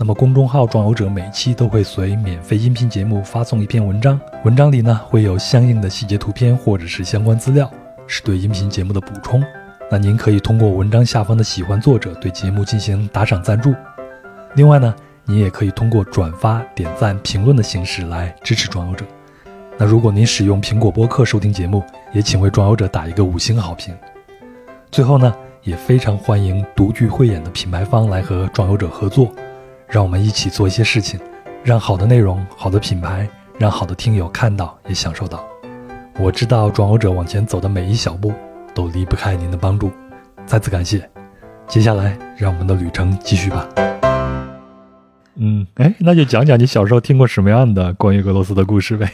那么，公众号“壮游者”每期都会随免费音频节目发送一篇文章，文章里呢会有相应的细节图片或者是相关资料，是对音频节目的补充。那您可以通过文章下方的喜欢作者对节目进行打赏赞助。另外呢，您也可以通过转发、点赞、评论的形式来支持壮游者。那如果您使用苹果播客收听节目，也请为壮游者打一个五星好评。最后呢，也非常欢迎独具慧眼的品牌方来和壮游者合作。让我们一起做一些事情，让好的内容、好的品牌，让好的听友看到也享受到。我知道转欧者往前走的每一小步都离不开您的帮助，再次感谢。接下来，让我们的旅程继续吧。嗯，哎，那就讲讲你小时候听过什么样的关于俄罗斯的故事呗。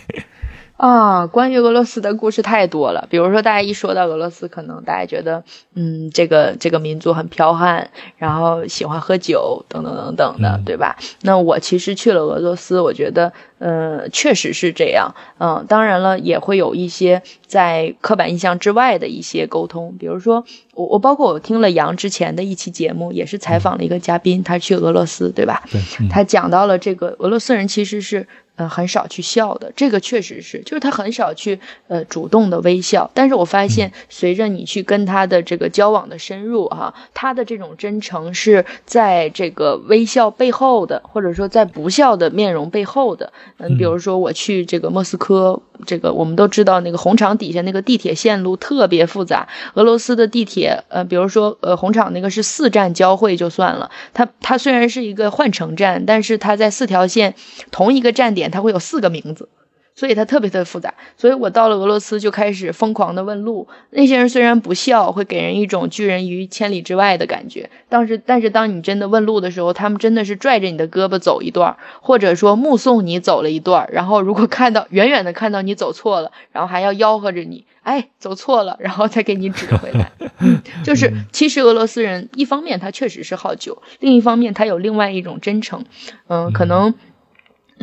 啊，关于俄罗斯的故事太多了。比如说，大家一说到俄罗斯，可能大家觉得，嗯，这个这个民族很剽悍，然后喜欢喝酒，等等等等的，对吧？那我其实去了俄罗斯，我觉得，呃，确实是这样。嗯，当然了，也会有一些在刻板印象之外的一些沟通。比如说，我我包括我听了杨之前的一期节目，也是采访了一个嘉宾，他去俄罗斯，对吧？对，他讲到了这个俄罗斯人其实是。呃，很少去笑的，这个确实是，就是他很少去呃主动的微笑。但是我发现，随着你去跟他的这个交往的深入哈，他的这种真诚是在这个微笑背后的，或者说在不笑的面容背后的。嗯，比如说我去这个莫斯科这个我们都知道，那个红场底下那个地铁线路特别复杂。俄罗斯的地铁，呃，比如说呃红场那个是四站交汇就算了，它它虽然是一个换乘站，但是它在四条线同一个站点，它会有四个名字。所以它特别特别复杂，所以我到了俄罗斯就开始疯狂的问路。那些人虽然不笑，会给人一种拒人于千里之外的感觉。但是，但是当你真的问路的时候，他们真的是拽着你的胳膊走一段，或者说目送你走了一段。然后如果看到远远的看到你走错了，然后还要吆喝着你，哎，走错了，然后再给你指回来。就是其实俄罗斯人一方面他确实是好酒，另一方面他有另外一种真诚。嗯，可能。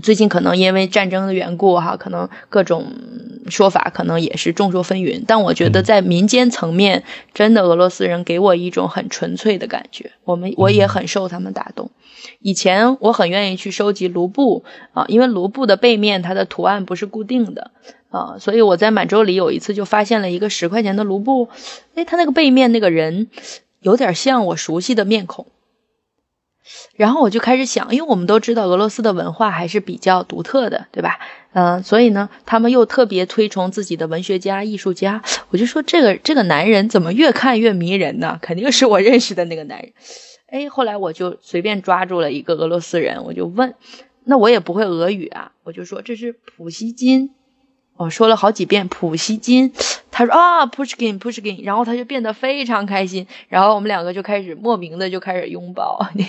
最近可能因为战争的缘故，哈，可能各种说法可能也是众说纷纭。但我觉得在民间层面，真的俄罗斯人给我一种很纯粹的感觉。我们我也很受他们打动。以前我很愿意去收集卢布啊，因为卢布的背面它的图案不是固定的啊，所以我在满洲里有一次就发现了一个十块钱的卢布，哎，它那个背面那个人有点像我熟悉的面孔。然后我就开始想，因为我们都知道俄罗斯的文化还是比较独特的，对吧？嗯，所以呢，他们又特别推崇自己的文学家、艺术家。我就说，这个这个男人怎么越看越迷人呢？肯定是我认识的那个男人。哎，后来我就随便抓住了一个俄罗斯人，我就问，那我也不会俄语啊，我就说这是普希金。我说了好几遍普希金，他说啊，Pushkin，Pushkin，然后他就变得非常开心，然后我们两个就开始莫名的就开始拥抱。你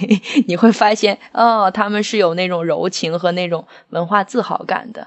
你会发现，哦，他们是有那种柔情和那种文化自豪感的。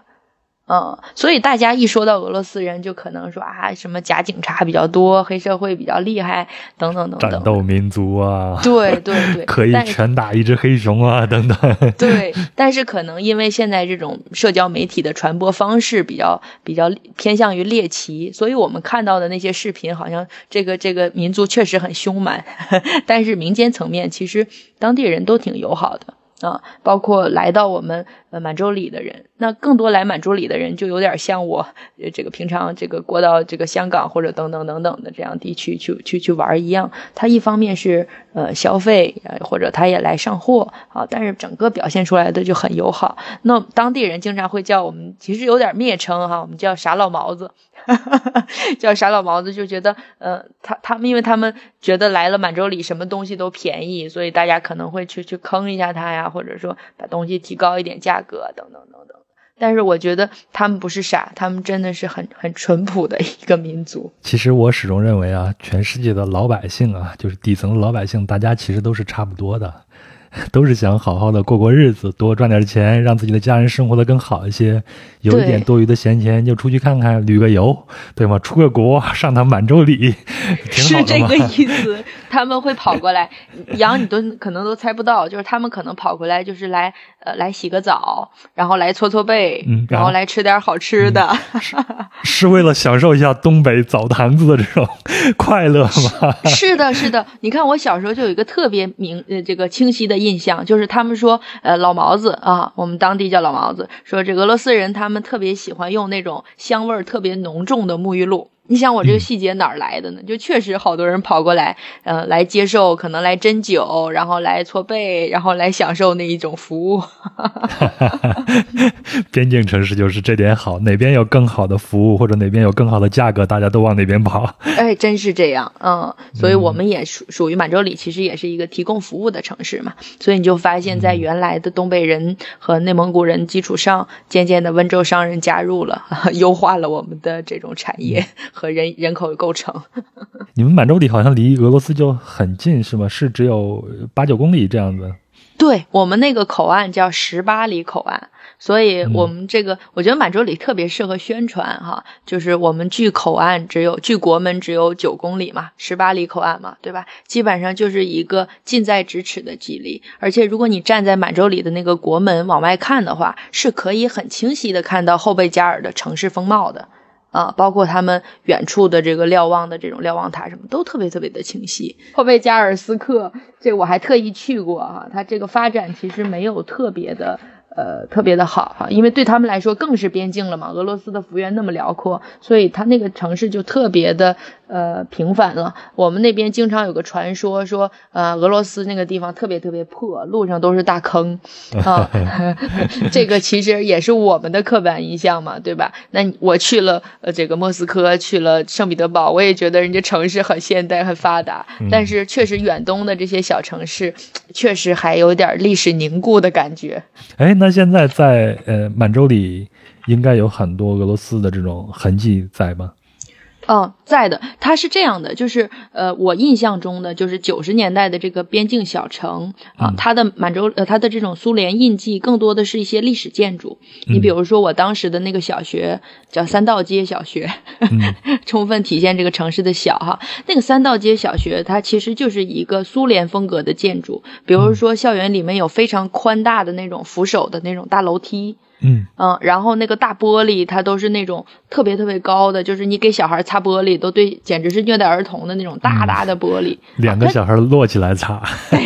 嗯，所以大家一说到俄罗斯人，就可能说啊，什么假警察比较多，黑社会比较厉害，等等等等。战斗民族啊，对对对，可以拳打一只黑熊啊，等等。对，但是可能因为现在这种社交媒体的传播方式比较比较偏向于猎奇，所以我们看到的那些视频，好像这个这个民族确实很凶蛮，但是民间层面其实当地人都挺友好的。啊，包括来到我们呃满洲里的人，那更多来满洲里的人就有点像我这个平常这个过到这个香港或者等等等等的这样地区去去去玩一样。他一方面是呃消费，或者他也来上货啊，但是整个表现出来的就很友好。那当地人经常会叫我们，其实有点蔑称哈，我们叫傻老毛子。叫傻老毛子，就觉得，呃，他他们，因为他们觉得来了满洲里什么东西都便宜，所以大家可能会去去坑一下他呀，或者说把东西提高一点价格，等等等等。但是我觉得他们不是傻，他们真的是很很淳朴的一个民族。其实我始终认为啊，全世界的老百姓啊，就是底层的老百姓，大家其实都是差不多的。都是想好好的过过日子，多赚点钱，让自己的家人生活的更好一些。有一点多余的闲钱，就出去看看，旅个游，对吗？出个国，上趟满洲里，是这个意 思。他们会跑过来，杨你都可能都猜不到，就是他们可能跑过来，就是来呃来洗个澡，然后来搓搓背，然后来吃点好吃的，是为了享受一下东北澡堂子的这种 快乐吗？是的，是的。你看我小时候就有一个特别明呃这个清晰的印象，就是他们说呃老毛子啊，我们当地叫老毛子，说这俄罗斯人他们特别喜欢用那种香味儿特别浓重的沐浴露。你想我这个细节哪儿来的呢？就确实好多人跑过来，呃，来接受，可能来针灸，然后来搓背，然后来享受那一种服务。边境城市就是这点好，哪边有更好的服务或者哪边有更好的价格，大家都往哪边跑。哎，真是这样，嗯，所以我们也属属于满洲里，其实也是一个提供服务的城市嘛。所以你就发现，在原来的东北人和内蒙古人基础上，渐渐的温州商人加入了，优化了我们的这种产业。和人人口构成，你们满洲里好像离俄罗斯就很近，是吗？是只有八九公里这样子？对我们那个口岸叫十八里口岸，所以我们这个我觉得满洲里特别适合宣传哈，就是我们距口岸只有距国门只有九公里嘛，十八里口岸嘛，对吧？基本上就是一个近在咫尺的距离，而且如果你站在满洲里的那个国门往外看的话，是可以很清晰的看到后贝加尔的城市风貌的。啊，包括他们远处的这个瞭望的这种瞭望塔，什么都特别特别的清晰。后贝加尔斯克，这我还特意去过哈，它这个发展其实没有特别的呃特别的好哈，因为对他们来说更是边境了嘛。俄罗斯的幅员那么辽阔，所以它那个城市就特别的呃频繁了。我们那边经常有个传说，说呃俄罗斯那个地方特别特别破，路上都是大坑啊。这个其实也是我们的刻板印象嘛，对吧？那我去了呃这个莫斯科，去了圣彼得堡，我也觉得人家城市很现代、很发达，但是确实远东的这些小城市确实还有点历史凝固的感觉。哎，那现在在呃满洲里。应该有很多俄罗斯的这种痕迹在吧？嗯，在的。它是这样的，就是呃，我印象中的就是九十年代的这个边境小城啊，它的满洲呃，它的这种苏联印记更多的是一些历史建筑。你比如说，我当时的那个小学叫三道街小学，充分体现这个城市的小哈。那个三道街小学，它其实就是一个苏联风格的建筑。比如说，校园里面有非常宽大的那种扶手的那种大楼梯。嗯嗯，然后那个大玻璃，它都是那种特别特别高的，就是你给小孩擦玻璃都对，简直是虐待儿童的那种大大的玻璃。两个小孩摞起来擦。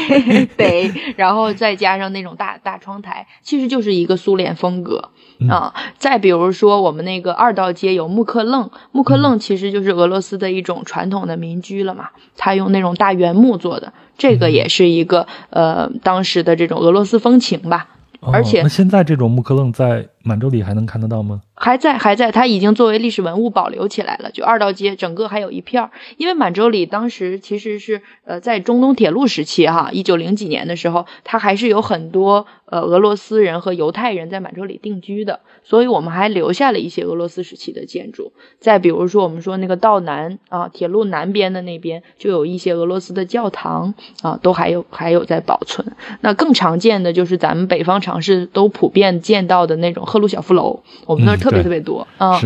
对，然后再加上那种大大窗台，其实就是一个苏联风格啊。再比如说我们那个二道街有木克楞，木克楞其实就是俄罗斯的一种传统的民居了嘛，它用那种大原木做的，这个也是一个呃当时的这种俄罗斯风情吧。而且，那现在这种木克楞在满洲里还能看得到吗？还在，还在，它已经作为历史文物保留起来了。就二道街整个还有一片儿，因为满洲里当时其实是呃在中东铁路时期哈，一九零几年的时候，它还是有很多呃俄罗斯人和犹太人在满洲里定居的，所以我们还留下了一些俄罗斯时期的建筑。再比如说，我们说那个道南啊，铁路南边的那边就有一些俄罗斯的教堂啊，都还有还有在保存。那更常见的就是咱们北方城市都普遍见到的那种赫鲁晓夫楼，我们那儿特别特别多啊。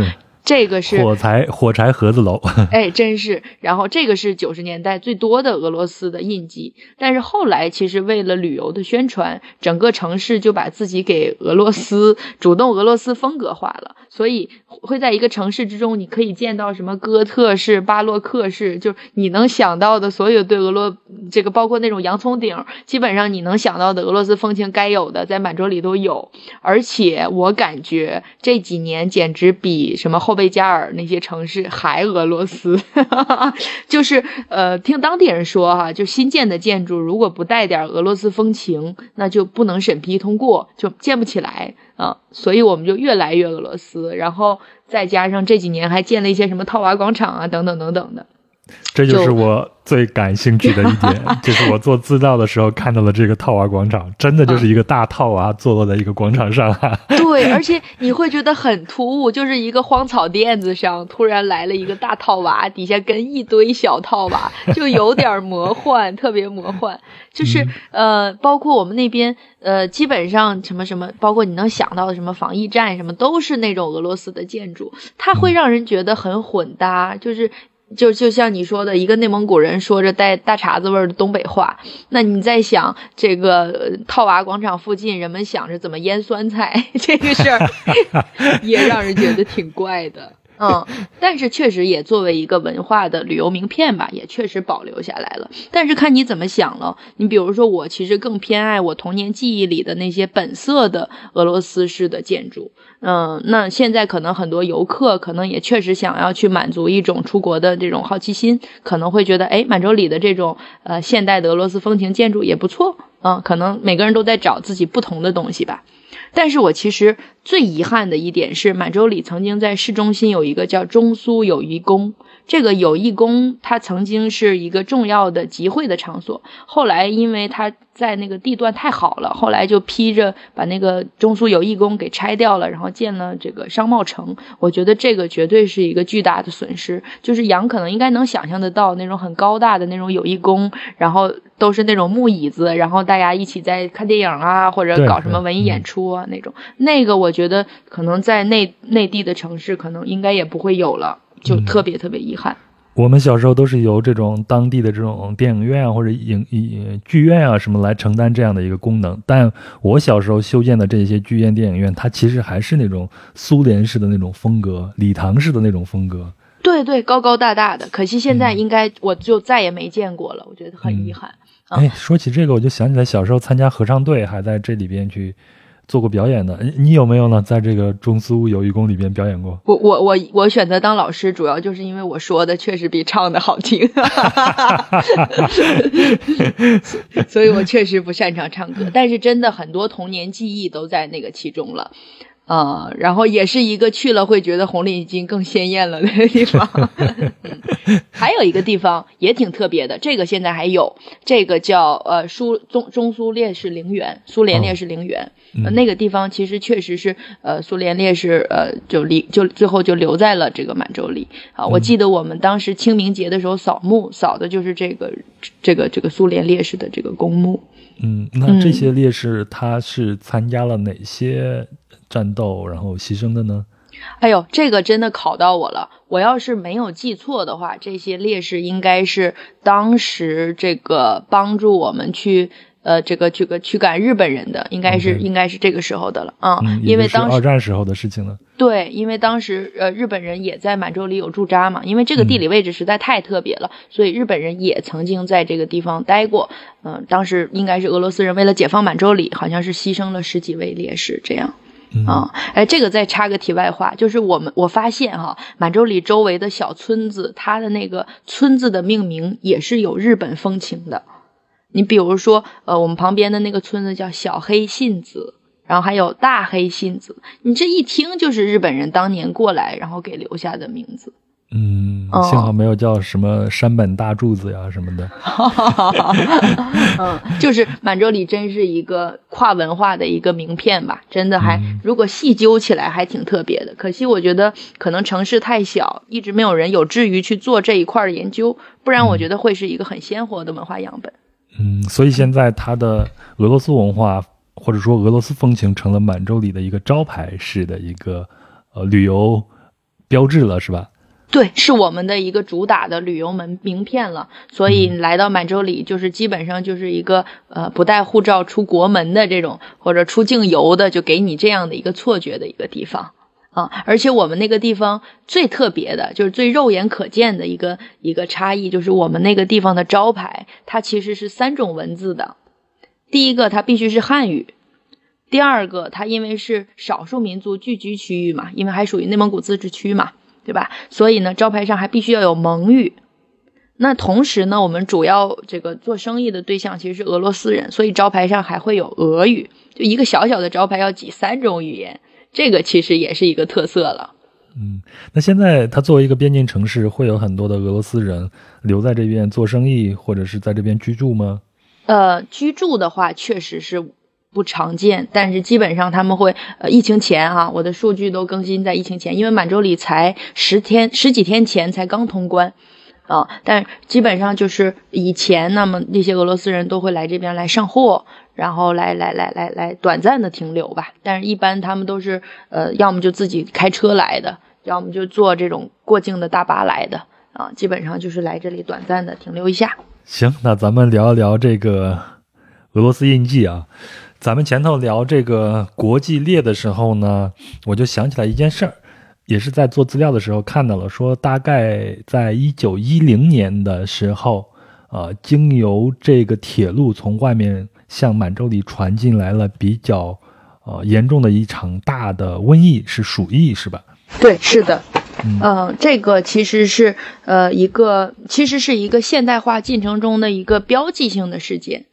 这个是火柴火柴盒子楼，哎，真是。然后这个是九十年代最多的俄罗斯的印记，但是后来其实为了旅游的宣传，整个城市就把自己给俄罗斯主动俄罗斯风格化了，所以会在一个城市之中，你可以见到什么哥特式、巴洛克式，就你能想到的所有对俄罗这个包括那种洋葱顶，基本上你能想到的俄罗斯风情该有的，在满洲里都有。而且我感觉这几年简直比什么后。贝加尔那些城市还俄罗斯，就是呃，听当地人说哈，就新建的建筑如果不带点俄罗斯风情，那就不能审批通过，就建不起来啊。所以我们就越来越俄罗斯，然后再加上这几年还建了一些什么套娃广场啊，等等等等的。这就是我最感兴趣的一点，就是我做资料的时候看到了这个套娃广场，真的就是一个大套娃坐落在一个广场上。对，而且你会觉得很突兀，就是一个荒草垫子上突然来了一个大套娃，底下跟一堆小套娃，就有点魔幻，特别魔幻。就是呃，包括我们那边呃，基本上什么什么，包括你能想到的什么防疫站什么，都是那种俄罗斯的建筑，它会让人觉得很混搭，就是。就就像你说的，一个内蒙古人说着带大碴子味儿的东北话，那你在想这个套娃广场附近，人们想着怎么腌酸菜 这个事儿，也让人觉得挺怪的。嗯，但是确实也作为一个文化的旅游名片吧，也确实保留下来了。但是看你怎么想了。你比如说，我其实更偏爱我童年记忆里的那些本色的俄罗斯式的建筑。嗯，那现在可能很多游客可能也确实想要去满足一种出国的这种好奇心，可能会觉得，哎，满洲里的这种呃现代的俄罗斯风情建筑也不错。嗯，可能每个人都在找自己不同的东西吧。但是我其实最遗憾的一点是，满洲里曾经在市中心有一个叫中苏友谊宫。这个友谊宫它曾经是一个重要的集会的场所，后来因为它在那个地段太好了，后来就批着把那个中苏友谊宫给拆掉了，然后建了这个商贸城。我觉得这个绝对是一个巨大的损失。就是杨可能应该能想象得到那种很高大的那种友谊宫，然后都是那种木椅子，然后大家一起在看电影啊，或者搞什么文艺演出啊那种。那个我觉得可能在内内地的城市可能应该也不会有了。就特别特别遗憾。我们小时候都是由这种当地的这种电影院啊或者影影剧院啊什么来承担这样的一个功能。但我小时候修建的这些剧院、电影院，它其实还是那种苏联式的那种风格，礼堂式的那种风格。对对，高高大大的。可惜现在应该我就再也没见过了，我觉得很遗憾。哎，说起这个，我就想起来小时候参加合唱队，还在这里边去。做过表演的，你你有没有呢？在这个中苏友谊宫里边表演过？我我我我选择当老师，主要就是因为我说的确实比唱的好听，所以我确实不擅长唱歌，但是真的很多童年记忆都在那个其中了。啊，然后也是一个去了会觉得红领巾更鲜艳了的地方。还有一个地方也挺特别的，这个现在还有，这个叫呃苏中中苏烈士陵园，苏联烈士陵园。那个地方其实确实是呃苏联烈士呃就离就最后就留在了这个满洲里啊。我记得我们当时清明节的时候扫墓，扫的就是这个这个这个苏联烈士的这个公墓。嗯，那这些烈士他是参加了哪些？战斗然后牺牲的呢？哎呦，这个真的考到我了。我要是没有记错的话，这些烈士应该是当时这个帮助我们去呃这个这个驱赶日本人的，应该是应该是这个时候的了啊。因为当时二战时候的事情了。对，因为当时呃日本人也在满洲里有驻扎嘛，因为这个地理位置实在太特别了，所以日本人也曾经在这个地方待过。嗯，当时应该是俄罗斯人为了解放满洲里，好像是牺牲了十几位烈士这样。啊，哎，这个再插个题外话，就是我们我发现哈，满洲里周围的小村子，它的那个村子的命名也是有日本风情的。你比如说，呃，我们旁边的那个村子叫小黑信子，然后还有大黑信子，你这一听就是日本人当年过来然后给留下的名字。嗯，幸好没有叫什么山本大柱子呀什么的。嗯，就是满洲里真是一个跨文化的一个名片吧，真的还如果细究起来还挺特别的。可惜我觉得可能城市太小，一直没有人有志于去做这一块的研究，不然我觉得会是一个很鲜活的文化样本。嗯，所以现在它的俄罗斯文化或者说俄罗斯风情成了满洲里的一个招牌式的一个呃旅游标志了，是吧？对，是我们的一个主打的旅游门名片了，所以来到满洲里，就是基本上就是一个呃不带护照出国门的这种，或者出境游的，就给你这样的一个错觉的一个地方啊。而且我们那个地方最特别的，就是最肉眼可见的一个一个差异，就是我们那个地方的招牌，它其实是三种文字的。第一个，它必须是汉语；第二个，它因为是少数民族聚居区域嘛，因为还属于内蒙古自治区嘛。对吧？所以呢，招牌上还必须要有蒙语。那同时呢，我们主要这个做生意的对象其实是俄罗斯人，所以招牌上还会有俄语。就一个小小的招牌要挤三种语言，这个其实也是一个特色了。嗯，那现在它作为一个边境城市，会有很多的俄罗斯人留在这边做生意，或者是在这边居住吗？呃，居住的话，确实是。不常见，但是基本上他们会，呃，疫情前哈，我的数据都更新在疫情前，因为满洲里才十天十几天前才刚通关，啊，但基本上就是以前，那么那些俄罗斯人都会来这边来上货，然后来来来来来短暂的停留吧，但是一般他们都是，呃，要么就自己开车来的，要么就坐这种过境的大巴来的，啊，基本上就是来这里短暂的停留一下。行，那咱们聊一聊这个俄罗斯印记啊。咱们前头聊这个国际列的时候呢，我就想起来一件事儿，也是在做资料的时候看到了，说大概在一九一零年的时候，呃，经由这个铁路从外面向满洲里传进来了比较呃严重的一场大的瘟疫，是鼠疫，是吧？对，是的，嗯，这个其实是呃一个，其实是一个现代化进程中的一个标记性的事件。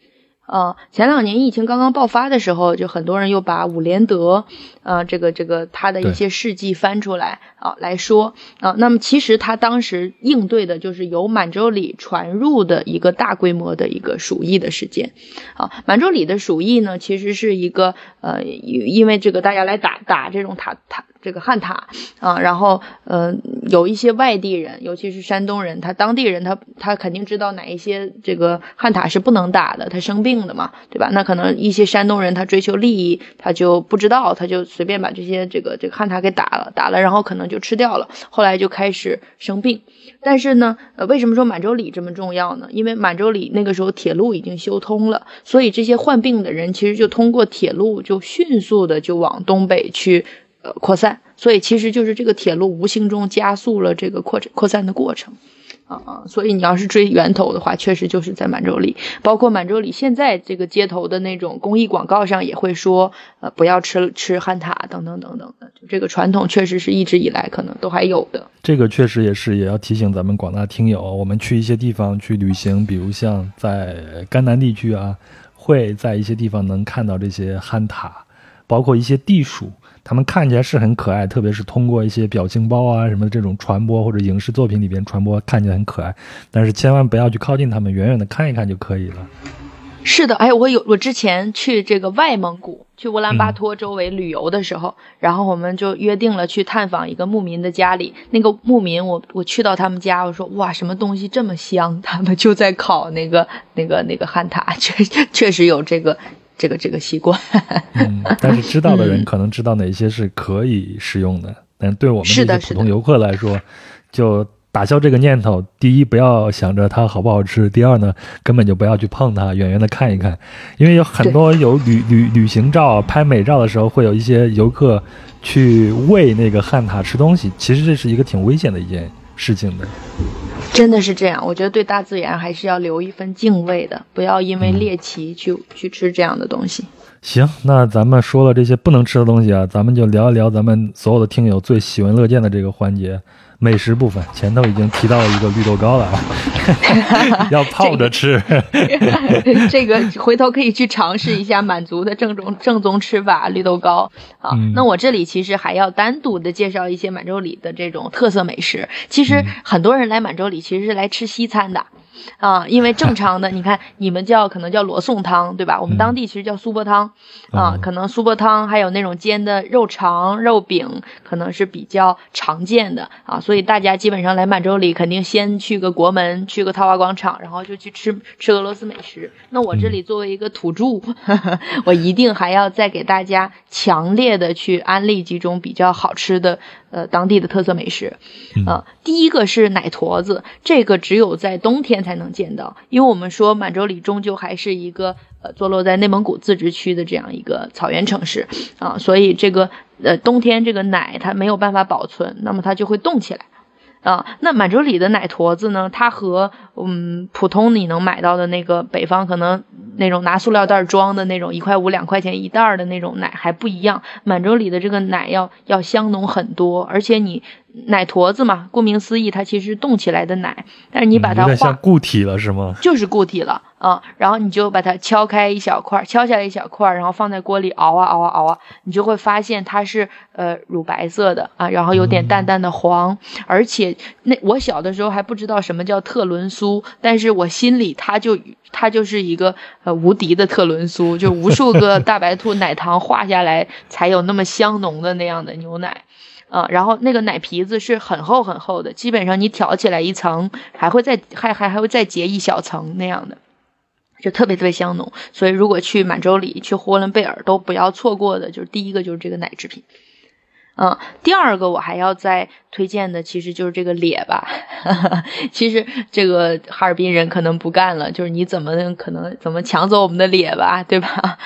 呃，前两年疫情刚刚爆发的时候，就很多人又把伍连德，呃，这个这个他的一些事迹翻出来啊来说啊。那么其实他当时应对的就是由满洲里传入的一个大规模的一个鼠疫的事件。啊，满洲里的鼠疫呢，其实是一个呃，因为这个大家来打打这种塔塔。这个汉塔啊，然后呃，有一些外地人，尤其是山东人，他当地人他他肯定知道哪一些这个汉塔是不能打的，他生病的嘛，对吧？那可能一些山东人他追求利益，他就不知道，他就随便把这些这个这个汉塔给打了，打了，然后可能就吃掉了，后来就开始生病。但是呢，呃，为什么说满洲里这么重要呢？因为满洲里那个时候铁路已经修通了，所以这些患病的人其实就通过铁路就迅速的就往东北去。呃扩散，所以其实就是这个铁路无形中加速了这个扩扩散的过程，啊，所以你要是追源头的话，确实就是在满洲里，包括满洲里现在这个街头的那种公益广告上也会说，呃，不要吃吃汉塔等等等等的，就这个传统确实是一直以来可能都还有的。这个确实也是，也要提醒咱们广大听友，我们去一些地方去旅行，比如像在甘南地区啊，会在一些地方能看到这些汉塔，包括一些地鼠。他们看起来是很可爱，特别是通过一些表情包啊什么这种传播或者影视作品里边传播，看起来很可爱。但是千万不要去靠近他们，远远的看一看就可以了。是的，哎，我有我之前去这个外蒙古，去乌兰巴托周围旅游的时候，然后我们就约定了去探访一个牧民的家里。那个牧民，我我去到他们家，我说哇，什么东西这么香？他们就在烤那个那个那个汉塔，确确实有这个。这个这个习惯，嗯，但是知道的人可能知道哪些是可以使用的，但对我们这些普通游客来说，就打消这个念头。第一，不要想着它好不好吃；第二呢，根本就不要去碰它，远远的看一看。因为有很多有旅旅旅行照、拍美照的时候，会有一些游客去喂那个汉塔吃东西，其实这是一个挺危险的一件事情的。真的是这样，我觉得对大自然还是要留一份敬畏的，不要因为猎奇去去吃这样的东西。行，那咱们说了这些不能吃的东西啊，咱们就聊一聊咱们所有的听友最喜闻乐见的这个环节。美食部分前头已经提到了一个绿豆糕了啊，要泡着吃。这个回头可以去尝试一下满族的正宗正宗吃法绿豆糕啊。那我这里其实还要单独的介绍一些满洲里的这种特色美食。其实很多人来满洲里其实是来吃西餐的。啊，因为正常的，你看你们叫可能叫罗宋汤，对吧？我们当地其实叫苏泊汤，啊，可能苏泊汤还有那种煎的肉肠、肉饼，可能是比较常见的啊。所以大家基本上来满洲里，肯定先去个国门，去个套娃广场，然后就去吃吃俄罗斯美食。那我这里作为一个土著，我一定还要再给大家强烈的去安利几种比较好吃的。呃，当地的特色美食，啊，第一个是奶坨子，这个只有在冬天才能见到，因为我们说满洲里终究还是一个呃坐落在内蒙古自治区的这样一个草原城市。啊，所以这个呃冬天这个奶它没有办法保存，那么它就会冻起来。啊，那满洲里的奶坨子呢？它和嗯普通你能买到的那个北方可能那种拿塑料袋装的那种一块五两块钱一袋的那种奶还不一样。满洲里的这个奶要要香浓很多，而且你。奶坨子嘛，顾名思义，它其实冻起来的奶，但是你把它化像固体了是吗？就是固体了啊，然后你就把它敲开一小块，敲下来一小块，然后放在锅里熬啊熬啊熬啊，你就会发现它是呃乳白色的啊，然后有点淡淡的黄，而且那我小的时候还不知道什么叫特仑苏，但是我心里它就它就是一个呃无敌的特仑苏，就无数个大白兔奶糖化下来才有那么香浓的那样的牛奶。啊，然后那个奶皮子是很厚很厚的，基本上你挑起来一层，还会再还还还会再结一小层那样的，就特别特别香浓。所以如果去满洲里、去呼伦贝尔都不要错过的，就是第一个就是这个奶制品。嗯，第二个我还要再推荐的，其实就是这个咧巴。其实这个哈尔滨人可能不干了，就是你怎么可能怎么抢走我们的咧巴，对吧？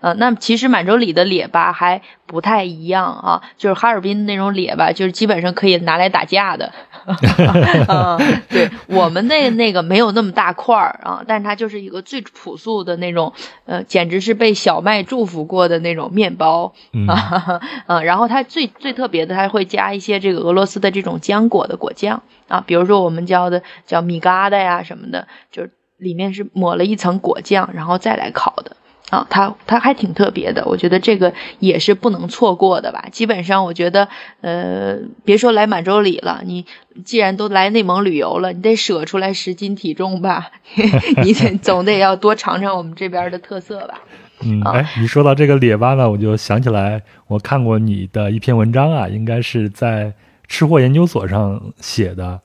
呃，那其实满洲里的咧巴还不太一样啊，就是哈尔滨那种咧巴，就是基本上可以拿来打架的。嗯，对我们那那个没有那么大块儿啊，但是它就是一个最朴素的那种，呃，简直是被小麦祝福过的那种面包啊。嗯，然后它最最特别的，它会加一些这个俄罗斯的这种浆果的果酱啊，比如说我们叫的叫米疙瘩呀什么的，就是里面是抹了一层果酱，然后再来烤的啊，它它还挺特别的，我觉得这个也是不能错过的吧。基本上我觉得，呃，别说来满洲里了，你既然都来内蒙旅游了，你得舍出来十斤体重吧，你得总得要多尝尝我们这边的特色吧。嗯，哎，你说到这个列巴呢，我就想起来，我看过你的一篇文章啊，应该是在吃货研究所上写的。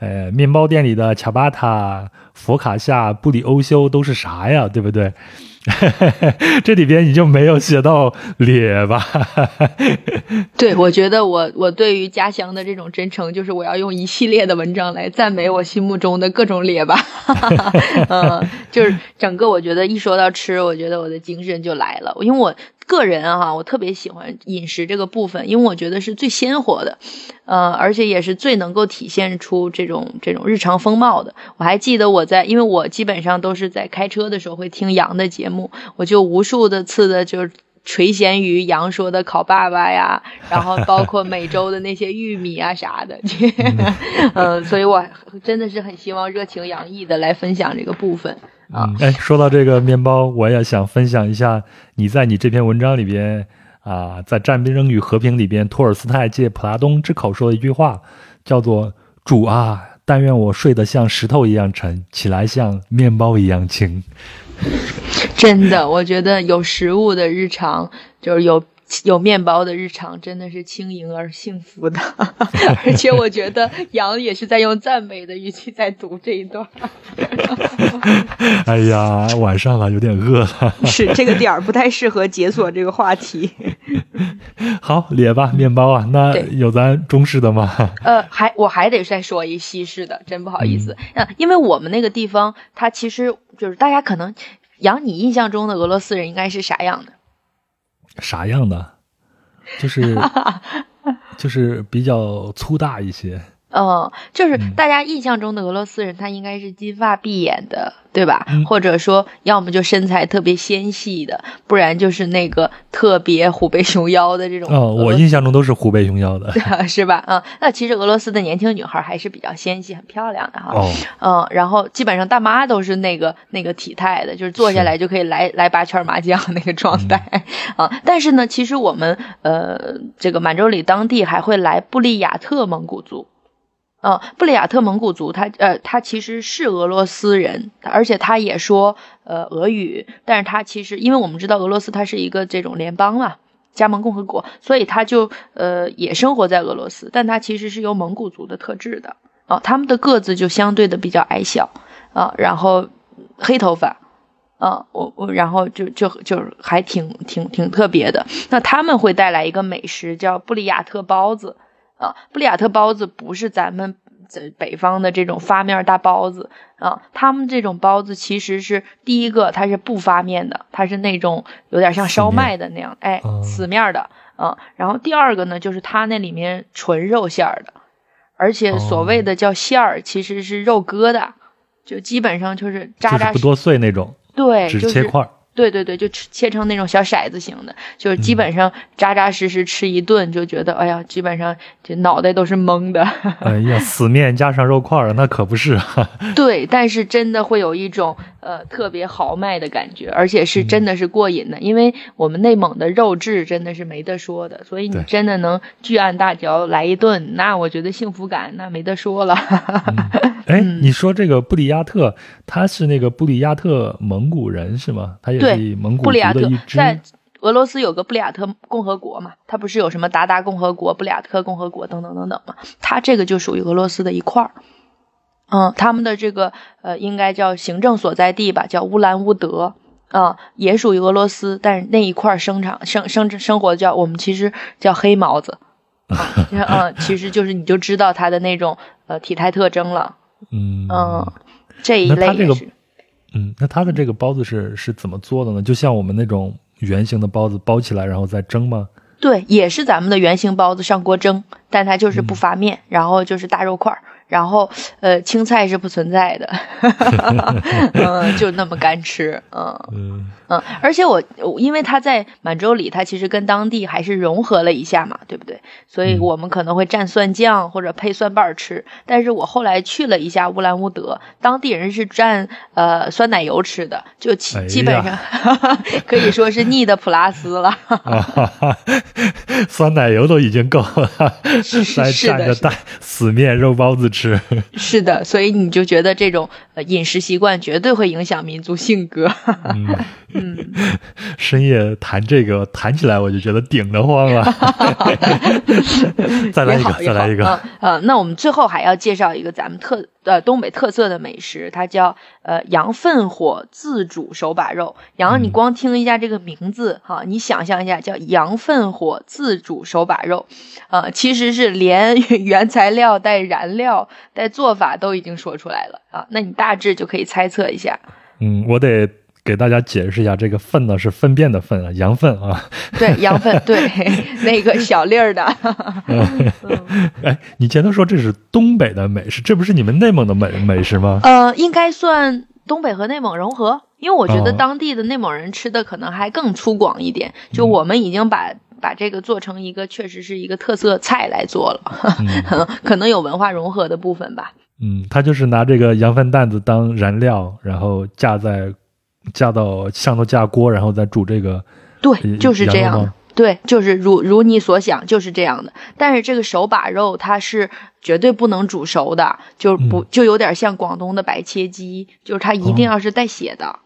呃，面包店里的恰巴塔、佛卡夏、布里欧修都是啥呀？对不对？这里边你就没有写到列吧。对，我觉得我我对于家乡的这种真诚，就是我要用一系列的文章来赞美我心目中的各种列巴。嗯，就是整个我觉得一说到吃，我觉得我的精神就来了，因为我个人哈，我特别喜欢饮食这个部分，因为我觉得是最鲜活的，呃，而且也是最能够体现出这种这种日常风貌的。我还记得我在，因为我基本上都是在开车的时候会听杨的节目，我就无数的次的就垂涎于杨说的烤爸爸呀，然后 包括美洲的那些玉米啊啥的，嗯，所以我真的是很希望热情洋溢的来分享这个部分。嗯，哎，说到这个面包，我也想分享一下你在你这篇文章里边啊，在《战争与和平》里边，托尔斯泰借普拉东之口说的一句话，叫做“主啊，但愿我睡得像石头一样沉，起来像面包一样轻。” 真的，我觉得有食物的日常就是有。有面包的日常真的是轻盈而幸福的，而且我觉得杨也是在用赞美的语气在读这一段。哎呀，晚上了，有点饿了。是这个点儿不太适合解锁这个话题。好，列吧，面包啊，那有咱中式的吗？呃，还我还得再说一西式的，真不好意思。嗯，因为我们那个地方，它其实就是大家可能养，你印象中的俄罗斯人应该是啥样的？啥样的？就是 就是比较粗大一些。嗯，就是大家印象中的俄罗斯人，他应该是金发碧眼的，对吧？或者说，要么就身材特别纤细的，不然就是那个特别虎背熊腰的这种。哦，我印象中都是虎背熊腰的，是吧？嗯，那其实俄罗斯的年轻女孩还是比较纤细、很漂亮的哈。哦。嗯，然后基本上大妈都是那个那个体态的，就是坐下来就可以来来八圈麻将那个状态啊。但是呢，其实我们呃，这个满洲里当地还会来布利亚特蒙古族。嗯，布里亚特蒙古族，他呃，他其实是俄罗斯人，而且他也说呃俄语，但是他其实，因为我们知道俄罗斯它是一个这种联邦嘛，加盟共和国，所以他就呃也生活在俄罗斯，但他其实是有蒙古族的特质的啊，他们的个子就相对的比较矮小啊，然后黑头发啊，我我然后就就就还挺挺挺特别的，那他们会带来一个美食叫布里亚特包子。啊，布里亚特包子不是咱们在北方的这种发面大包子啊，他们这种包子其实是第一个，它是不发面的，它是那种有点像烧麦的那样，哎，死面的啊。然后第二个呢，就是它那里面纯肉馅儿的，而且所谓的叫馅儿，其实是肉疙瘩，就基本上就是扎扎不多碎那种，对，只切块。对对对，就切成那种小骰子型的，就是基本上扎扎实实吃一顿，就觉得哎呀，基本上这脑袋都是懵的。哎呀，死面加上肉块儿，那可不是。对，但是真的会有一种呃特别豪迈的感觉，而且是真的是过瘾的，因为我们内蒙的肉质真的是没得说的，所以你真的能巨按大嚼来一顿，那我觉得幸福感那没得说了。哎，你说这个布里亚特，他是那个布里亚特蒙古人是吗？他也。是蒙古，布里亚特在俄罗斯有个布里亚特共和国嘛，它不是有什么鞑靼共和国、布里亚特共和国等等等等嘛？它这个就属于俄罗斯的一块儿。嗯，他们的这个呃，应该叫行政所在地吧，叫乌兰乌德啊，也属于俄罗斯，但是那一块生产生生生活叫我们其实叫黑毛子啊，嗯，其实就是你就知道它的那种呃体态特征了。嗯嗯，这一类也是。嗯，那它的这个包子是是怎么做的呢？就像我们那种圆形的包子包起来然后再蒸吗？对，也是咱们的圆形包子上锅蒸，但它就是不发面，然后就是大肉块儿。然后，呃，青菜是不存在的，嗯，就那么干吃，嗯嗯，而且我因为他在满洲里，他其实跟当地还是融合了一下嘛，对不对？所以我们可能会蘸蒜酱或者配蒜瓣吃。但是我后来去了一下乌兰乌德，当地人是蘸呃酸奶油吃的，就基基本上 可以说是腻的普拉斯了。酸奶油都已经够了，再蘸个蛋死面肉包子。吃 是的，所以你就觉得这种呃饮食习惯绝对会影响民族性格。嗯，深夜谈这个谈起来我就觉得顶得慌 了。再来一个，再来一个。呃，那我们最后还要介绍一个咱们特呃东北特色的美食，它叫呃羊粪火自煮手把肉。然后，你光听一下这个名字哈，你想象一下，叫羊粪火自煮手把肉，啊，其实是连原材料带燃料。带做法都已经说出来了啊，那你大致就可以猜测一下。嗯，我得给大家解释一下，这个粪呢是粪便的粪啊，羊粪啊。对，羊粪，对，那个小粒儿的。哎，你前头说这是东北的美食，这不是你们内蒙的美美食吗？呃，应该算东北和内蒙融合，因为我觉得当地的内蒙人吃的可能还更粗犷一点。就我们已经把把这个做成一个确实是一个特色菜来做了，可能有文化融合的部分吧。嗯，他就是拿这个羊粪蛋子当燃料，然后架在。架到上头架锅，然后再煮这个，对，就是这样的，对，就是如如你所想，就是这样的。但是这个手把肉它是绝对不能煮熟的，就不就有点像广东的白切鸡，就是它一定要是带血的。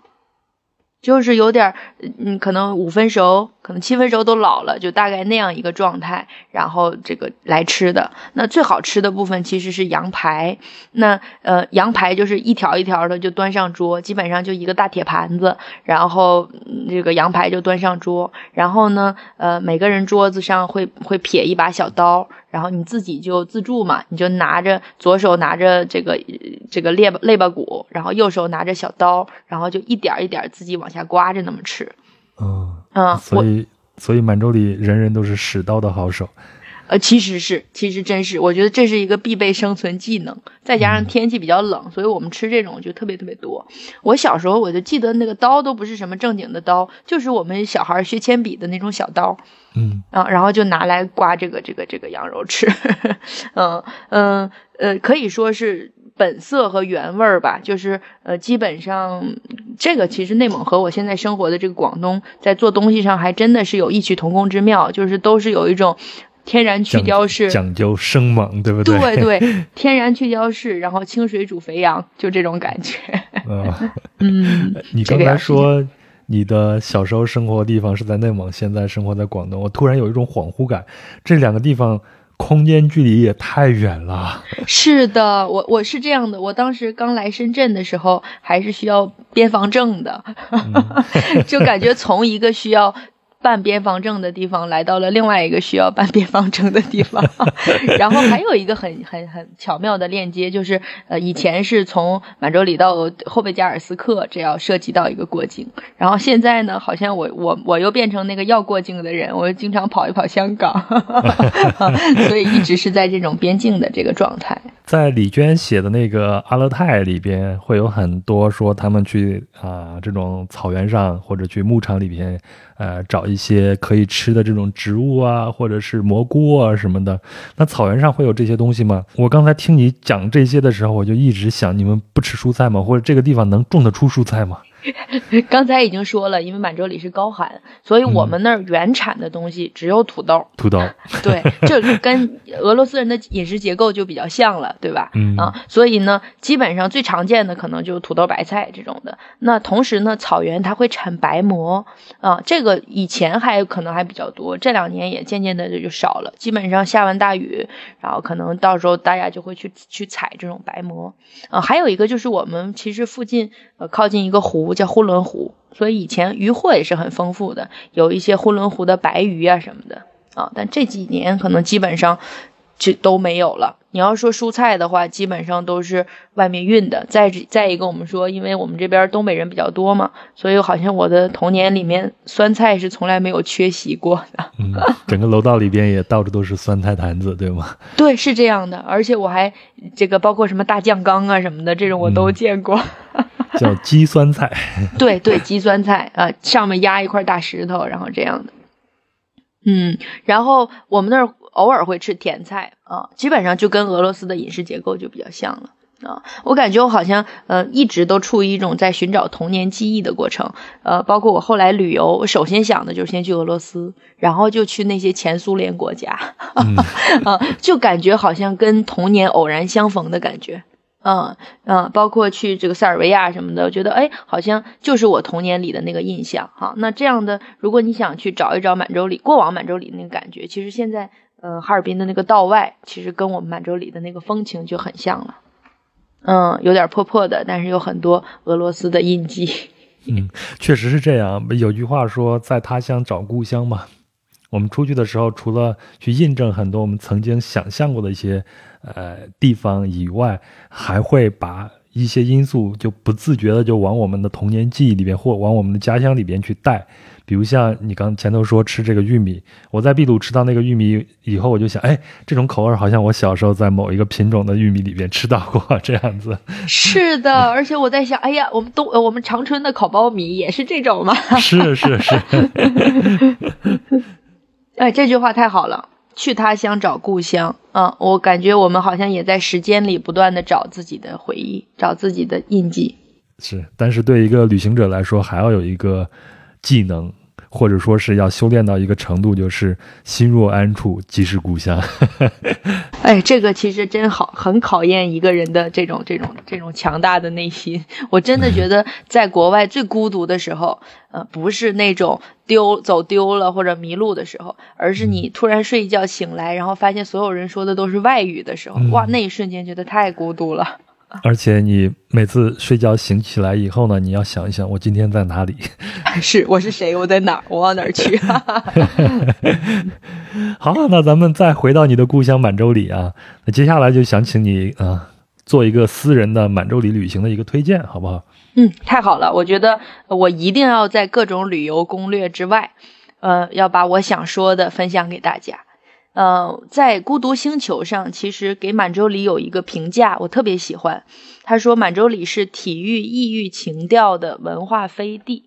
就是有点，嗯，可能五分熟，可能七分熟都老了，就大概那样一个状态，然后这个来吃的。那最好吃的部分其实是羊排，那呃，羊排就是一条一条的就端上桌，基本上就一个大铁盘子，然后这个羊排就端上桌，然后呢，呃，每个人桌子上会会撇一把小刀。然后你自己就自助嘛，你就拿着左手拿着这个这个肋肋巴骨，然后右手拿着小刀，然后就一点一点自己往下刮着那么吃。嗯嗯，所以所以满洲里人人都是使刀的好手。呃，其实是，其实真是，我觉得这是一个必备生存技能。再加上天气比较冷，所以我们吃这种就特别特别多。我小时候我就记得那个刀都不是什么正经的刀，就是我们小孩学铅笔的那种小刀。嗯啊，然后就拿来刮这个这个这个羊肉吃。嗯嗯呃，可以说是本色和原味儿吧。就是呃，基本上这个其实内蒙和我现在生活的这个广东在做东西上还真的是有异曲同工之妙，就是都是有一种。天然去雕饰，讲究生猛，对不对？对对，天然去雕饰，然后清水煮肥羊，就这种感觉。嗯，你刚才说你的小时候生活的地方是在内蒙，现在生活在广东，我突然有一种恍惚感，这两个地方空间距离也太远了。是的，我我是这样的，我当时刚来深圳的时候，还是需要边防证的，就感觉从一个需要。办边防证的地方来到了另外一个需要办边防证的地方，然后还有一个很很很巧妙的链接，就是呃以前是从满洲里到后贝加尔斯克，这要涉及到一个过境，然后现在呢，好像我我我又变成那个要过境的人，我又经常跑一跑香港，所以一直是在这种边境的这个状态。在李娟写的那个阿勒泰里边，会有很多说他们去啊这种草原上或者去牧场里边，呃找一些可以吃的这种植物啊，或者是蘑菇啊什么的。那草原上会有这些东西吗？我刚才听你讲这些的时候，我就一直想，你们不吃蔬菜吗？或者这个地方能种得出蔬菜吗？刚才已经说了，因为满洲里是高寒，所以我们那儿原产的东西只有土豆。土豆，对，这跟俄罗斯人的饮食结构就比较像了，对吧？嗯啊，所以呢，基本上最常见的可能就是土豆、白菜这种的。那同时呢，草原它会产白馍啊，这个以前还可能还比较多，这两年也渐渐的就少了。基本上下完大雨，然后可能到时候大家就会去去采这种白馍啊。还有一个就是我们其实附近呃靠近一个湖。叫呼伦湖，所以以前渔获也是很丰富的，有一些呼伦湖的白鱼啊什么的啊。但这几年可能基本上就都没有了。你要说蔬菜的话，基本上都是外面运的。再再一个，我们说，因为我们这边东北人比较多嘛，所以好像我的童年里面酸菜是从来没有缺席过的。嗯，整个楼道里边也到处都是酸菜坛子，对吗？对，是这样的。而且我还这个包括什么大酱缸啊什么的，这种我都见过。叫鸡酸菜，对对，鸡酸菜啊，上面压一块大石头，然后这样的。嗯，然后我们那儿偶尔会吃甜菜啊，基本上就跟俄罗斯的饮食结构就比较像了啊。我感觉我好像呃一直都处于一种在寻找童年记忆的过程，呃，包括我后来旅游，我首先想的就是先去俄罗斯，然后就去那些前苏联国家，啊，就感觉好像跟童年偶然相逢的感觉。嗯嗯，包括去这个塞尔维亚什么的，我觉得哎，好像就是我童年里的那个印象哈。那这样的，如果你想去找一找满洲里过往满洲里那个感觉，其实现在呃哈尔滨的那个道外，其实跟我们满洲里的那个风情就很像了。嗯，有点破破的，但是有很多俄罗斯的印记。嗯，确实是这样。有句话说，在他乡找故乡嘛。我们出去的时候，除了去印证很多我们曾经想象过的一些。呃，地方以外，还会把一些因素就不自觉的就往我们的童年记忆里边或往我们的家乡里边去带。比如像你刚前头说吃这个玉米，我在秘鲁吃到那个玉米以后，我就想，哎，这种口味好像我小时候在某一个品种的玉米里边吃到过这样子。是的，而且我在想，哎呀，我们东我们长春的烤苞米也是这种吗？是 是是。哎，这句话太好了，去他乡找故乡。嗯，我感觉我们好像也在时间里不断的找自己的回忆，找自己的印记。是，但是对一个旅行者来说，还要有一个。技能，或者说是要修炼到一个程度，就是心若安处即是故乡。哎，这个其实真好，很考验一个人的这种这种这种强大的内心。我真的觉得，在国外最孤独的时候，呃，不是那种丢走丢了或者迷路的时候，而是你突然睡一觉醒来，然后发现所有人说的都是外语的时候，哇，那一瞬间觉得太孤独了。而且你每次睡觉醒起来以后呢，你要想一想，我今天在哪里？是，我是谁？我在哪儿？我往哪儿去？好，那咱们再回到你的故乡满洲里啊。那接下来就想请你啊，做一个私人的满洲里旅行的一个推荐，好不好？嗯，太好了。我觉得我一定要在各种旅游攻略之外，呃，要把我想说的分享给大家。呃，在孤独星球上，其实给满洲里有一个评价，我特别喜欢。他说满洲里是体育异域情调的文化飞地。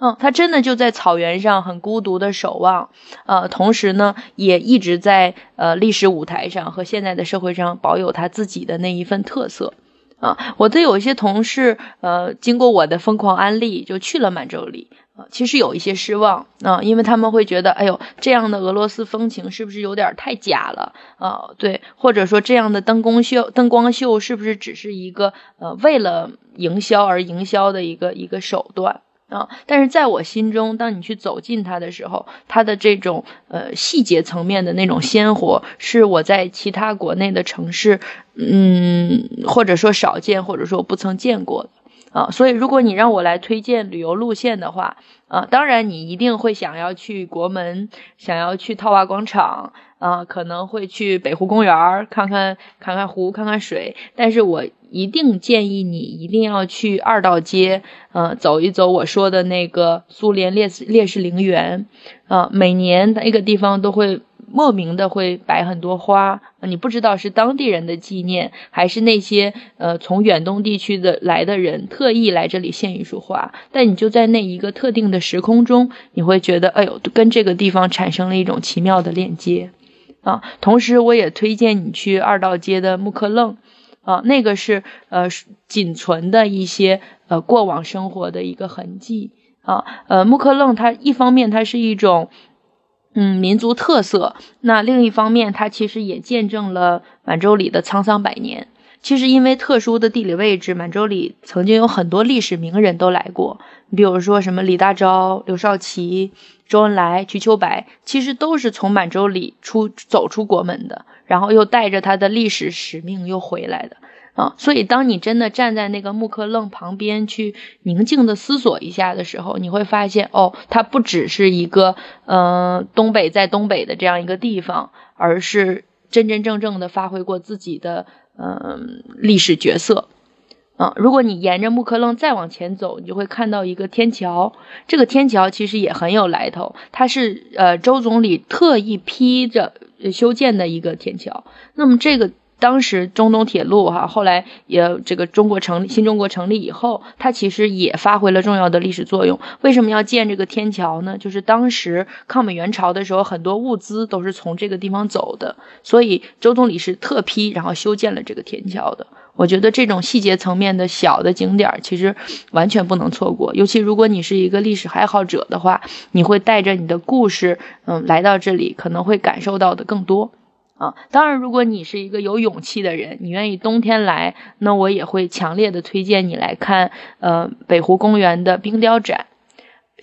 嗯，他真的就在草原上很孤独的守望，呃，同时呢，也一直在呃历史舞台上和现在的社会上保有他自己的那一份特色。啊，我的有一些同事，呃，经过我的疯狂安利，就去了满洲里。其实有一些失望啊，因为他们会觉得，哎呦，这样的俄罗斯风情是不是有点太假了啊？对，或者说这样的灯光秀，灯光秀是不是只是一个呃为了营销而营销的一个一个手段啊？但是在我心中，当你去走进它的时候，它的这种呃细节层面的那种鲜活，是我在其他国内的城市，嗯，或者说少见，或者说不曾见过的。啊，所以如果你让我来推荐旅游路线的话，啊，当然你一定会想要去国门，想要去套娃广场，啊，可能会去北湖公园看看看看湖，看看水。但是我一定建议你一定要去二道街，呃，走一走我说的那个苏联烈士烈士陵园，啊，每年那个地方都会。莫名的会摆很多花，你不知道是当地人的纪念，还是那些呃从远东地区的来的人特意来这里献一束花。但你就在那一个特定的时空中，你会觉得，哎呦，跟这个地方产生了一种奇妙的链接啊。同时，我也推荐你去二道街的木克楞啊，那个是呃仅存的一些呃过往生活的一个痕迹啊。呃，木克楞它一方面它是一种。嗯，民族特色。那另一方面，它其实也见证了满洲里的沧桑百年。其实因为特殊的地理位置，满洲里曾经有很多历史名人都来过。你比如说什么李大钊、刘少奇、周恩来、瞿秋白，其实都是从满洲里出走出国门的，然后又带着他的历史使命又回来的。啊，所以当你真的站在那个木刻楞旁边去宁静的思索一下的时候，你会发现，哦，它不只是一个，呃，东北在东北的这样一个地方，而是真真正正的发挥过自己的，嗯，历史角色。啊，如果你沿着木刻楞再往前走，你就会看到一个天桥。这个天桥其实也很有来头，它是呃周总理特意批着修建的一个天桥。那么这个。当时中东铁路哈，后来也这个中国成立新中国成立以后，它其实也发挥了重要的历史作用。为什么要建这个天桥呢？就是当时抗美援朝的时候，很多物资都是从这个地方走的，所以周总理是特批然后修建了这个天桥的。我觉得这种细节层面的小的景点，其实完全不能错过。尤其如果你是一个历史爱好者的话，你会带着你的故事，嗯，来到这里，可能会感受到的更多。啊，当然，如果你是一个有勇气的人，你愿意冬天来，那我也会强烈的推荐你来看，呃，北湖公园的冰雕展。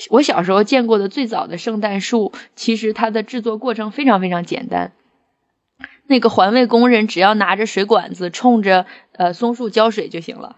我小时候见过的最早的圣诞树，其实它的制作过程非常非常简单。那个环卫工人只要拿着水管子冲着呃松树浇水就行了，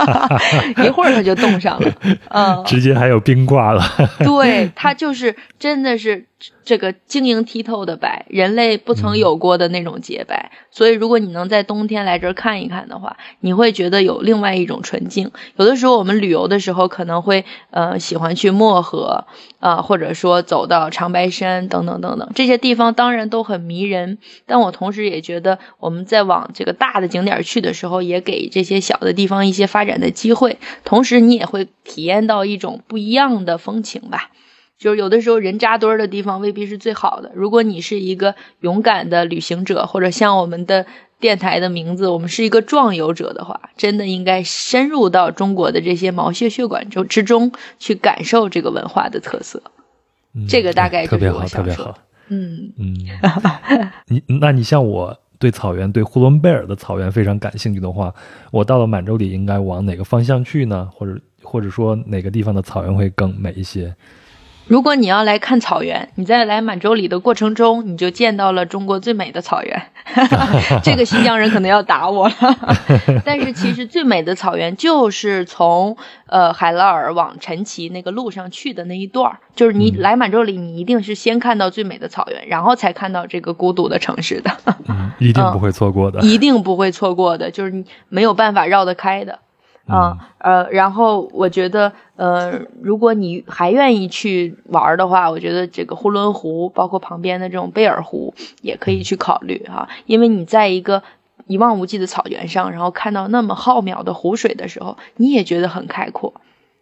一会儿它就冻上了，嗯，直接还有冰挂了。对，它就是真的是这个晶莹剔透的白，人类不曾有过的那种洁白。所以，如果你能在冬天来这儿看一看的话，你会觉得有另外一种纯净。有的时候我们旅游的时候可能会呃喜欢去漠河啊，或者说走到长白山等等等等这些地方，当然都很迷人。但我同时也觉得，我们在往这个大的景点去的时候，也给这些小的地方一些发展的机会。同时，你也会体验到一种不一样的风情吧。就是有的时候人扎堆儿的地方未必是最好的。如果你是一个勇敢的旅行者，或者像我们的电台的名字，我们是一个壮游者的话，真的应该深入到中国的这些毛血血管中之中去感受这个文化的特色。这个大概就是我想说。嗯嗯，你那你像我对草原，对呼伦贝尔的草原非常感兴趣的话，我到了满洲里应该往哪个方向去呢？或者或者说哪个地方的草原会更美一些？如果你要来看草原，你在来满洲里的过程中，你就见到了中国最美的草原。这个新疆人可能要打我了，但是其实最美的草原就是从呃海拉尔往陈奇那个路上去的那一段儿，就是你来满洲里，你一定是先看到最美的草原，然后才看到这个孤独的城市的。嗯，一定不会错过的，一定不会错过的，就是你没有办法绕得开的。啊，呃，然后我觉得，呃，如果你还愿意去玩的话，我觉得这个呼伦湖，包括旁边的这种贝尔湖，也可以去考虑哈，因为你在一个一望无际的草原上，然后看到那么浩渺的湖水的时候，你也觉得很开阔。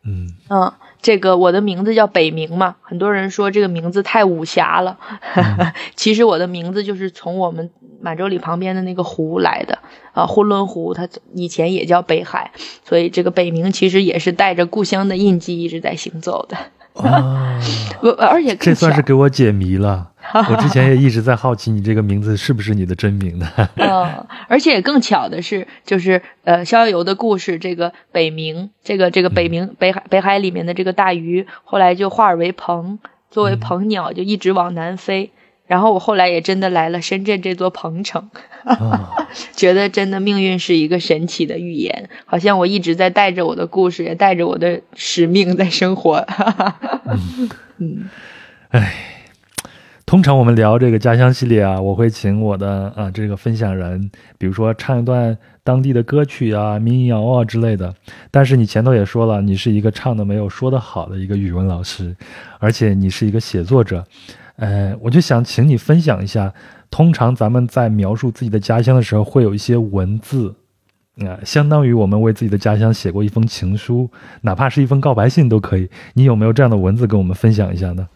嗯。嗯，这个我的名字叫北冥嘛，很多人说这个名字太武侠了，其实我的名字就是从我们满洲里旁边的那个湖来的啊，呼伦湖，它以前也叫北海，所以这个北冥其实也是带着故乡的印记一直在行走的。啊，我而且这算是给我解谜了。我之前也一直在好奇，你这个名字是不是你的真名呢？嗯，而且更巧的是，就是呃，逍遥游的故事，这个北冥，这个这个北冥北海北海里面的这个大鱼，后来就化而为鹏，作为鹏鸟就一直往南飞。然后我后来也真的来了深圳这座鹏城，觉得真的命运是一个神奇的预言，好像我一直在带着我的故事，也带着我的使命在生活。嗯，哎。通常我们聊这个家乡系列啊，我会请我的啊这个分享人，比如说唱一段当地的歌曲啊、民谣啊之类的。但是你前头也说了，你是一个唱的没有说的好的一个语文老师，而且你是一个写作者，呃，我就想请你分享一下，通常咱们在描述自己的家乡的时候，会有一些文字，啊，相当于我们为自己的家乡写过一封情书，哪怕是一封告白信都可以。你有没有这样的文字跟我们分享一下呢？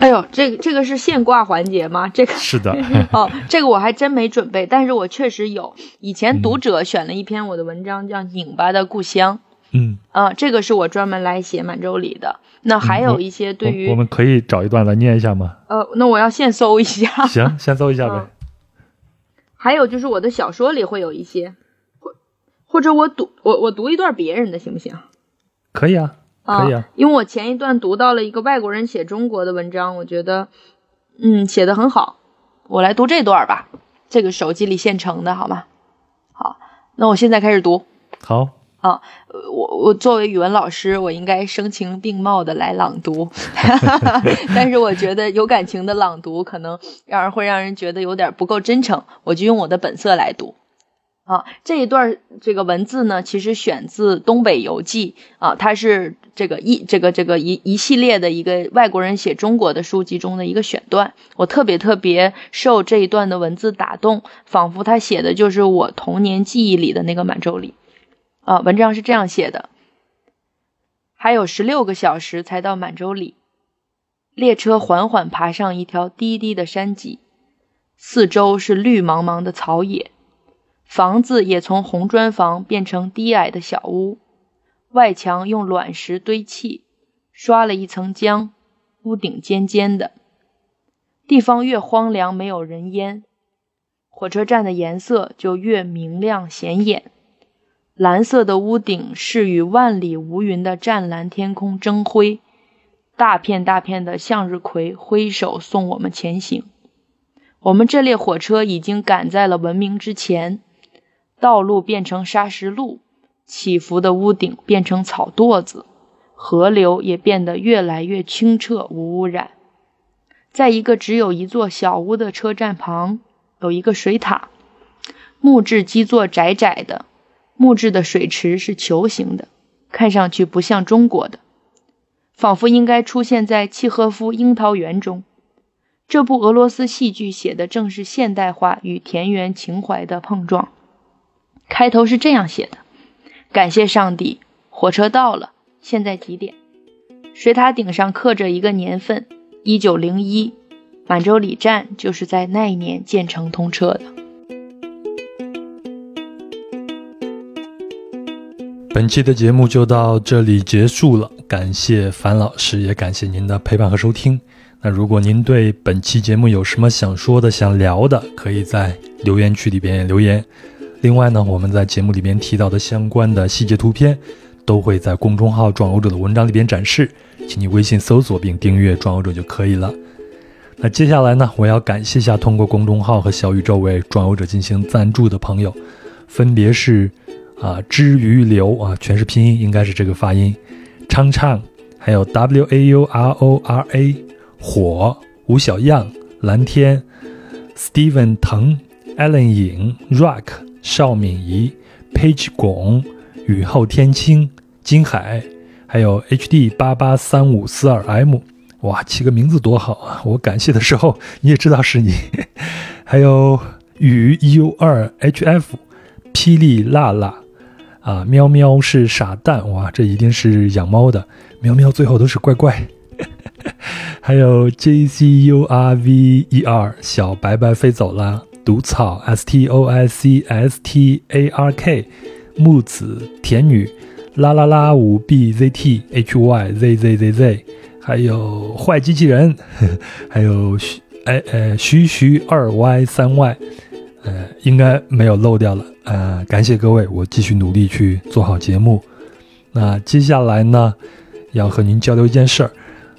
哎呦，这个这个是现挂环节吗？这个是的。哦，这个我还真没准备，但是我确实有。以前读者选了一篇我的文章，叫《拧巴的故乡》。嗯。啊，这个是我专门来写满洲里的。那还有一些对于我们可以找一段来念一下吗？呃，那我要现搜一下。行，先搜一下呗。还有就是我的小说里会有一些，或或者我读我我读一段别人的行不行？可以啊。可以啊，因为我前一段读到了一个外国人写中国的文章，我觉得，嗯，写的很好。我来读这段吧，这个手机里现成的，好吗？好，那我现在开始读。好。啊，我我作为语文老师，我应该声情并茂的来朗读，但是我觉得有感情的朗读可能让人会让人觉得有点不够真诚，我就用我的本色来读。啊，这一段这个文字呢，其实选自《东北游记》啊，它是这个一这个这个一一系列的一个外国人写中国的书籍中的一个选段。我特别特别受这一段的文字打动，仿佛他写的就是我童年记忆里的那个满洲里。啊，文章是这样写的：还有十六个小时才到满洲里，列车缓缓爬上一条低低的山脊，四周是绿茫茫的草野。房子也从红砖房变成低矮的小屋，外墙用卵石堆砌，刷了一层浆，屋顶尖尖的。地方越荒凉，没有人烟，火车站的颜色就越明亮显眼。蓝色的屋顶是与万里无云的湛蓝天空争辉，大片大片的向日葵挥手送我们前行。我们这列火车已经赶在了文明之前。道路变成砂石路，起伏的屋顶变成草垛子，河流也变得越来越清澈无污染。在一个只有一座小屋的车站旁，有一个水塔，木质基座窄窄的，木质的水池是球形的，看上去不像中国的，仿佛应该出现在契诃夫《樱桃园》中。这部俄罗斯戏剧写的正是现代化与田园情怀的碰撞。开头是这样写的：“感谢上帝，火车到了。现在几点？”水塔顶上刻着一个年份。一九零一，满洲里站就是在那一年建成通车的。本期的节目就到这里结束了，感谢樊老师，也感谢您的陪伴和收听。那如果您对本期节目有什么想说的、想聊的，可以在留言区里边留言。另外呢，我们在节目里边提到的相关的细节图片，都会在公众号“壮游者”的文章里边展示。请你微信搜索并订阅“壮游者”就可以了。那接下来呢，我要感谢一下通过公众号和小宇宙为“壮游者”进行赞助的朋友，分别是啊之于流啊，全是拼音，应该是这个发音，昌昌，还有 W A U R O R A 火，吴小样，蓝天，Steven 腾，Allen 影，Rock，邵敏仪，Page 拱，雨后天青，金海。还有 HD 八八三五四二 M，哇，起个名字多好啊！我感谢的时候你也知道是你。还有雨 U 二 HF，霹雳辣辣，啊，喵喵是傻蛋，哇，这一定是养猫的。喵喵最后都是乖乖。还有 JCURVER，小白白飞走了。毒草 STOICSTARK，木子甜女。啦啦啦五 b z t h y z z z z，还有坏机器人，还有徐哎呃徐徐二 y 三 y，呃应该没有漏掉了呃，感谢各位，我继续努力去做好节目。那接下来呢，要和您交流一件事儿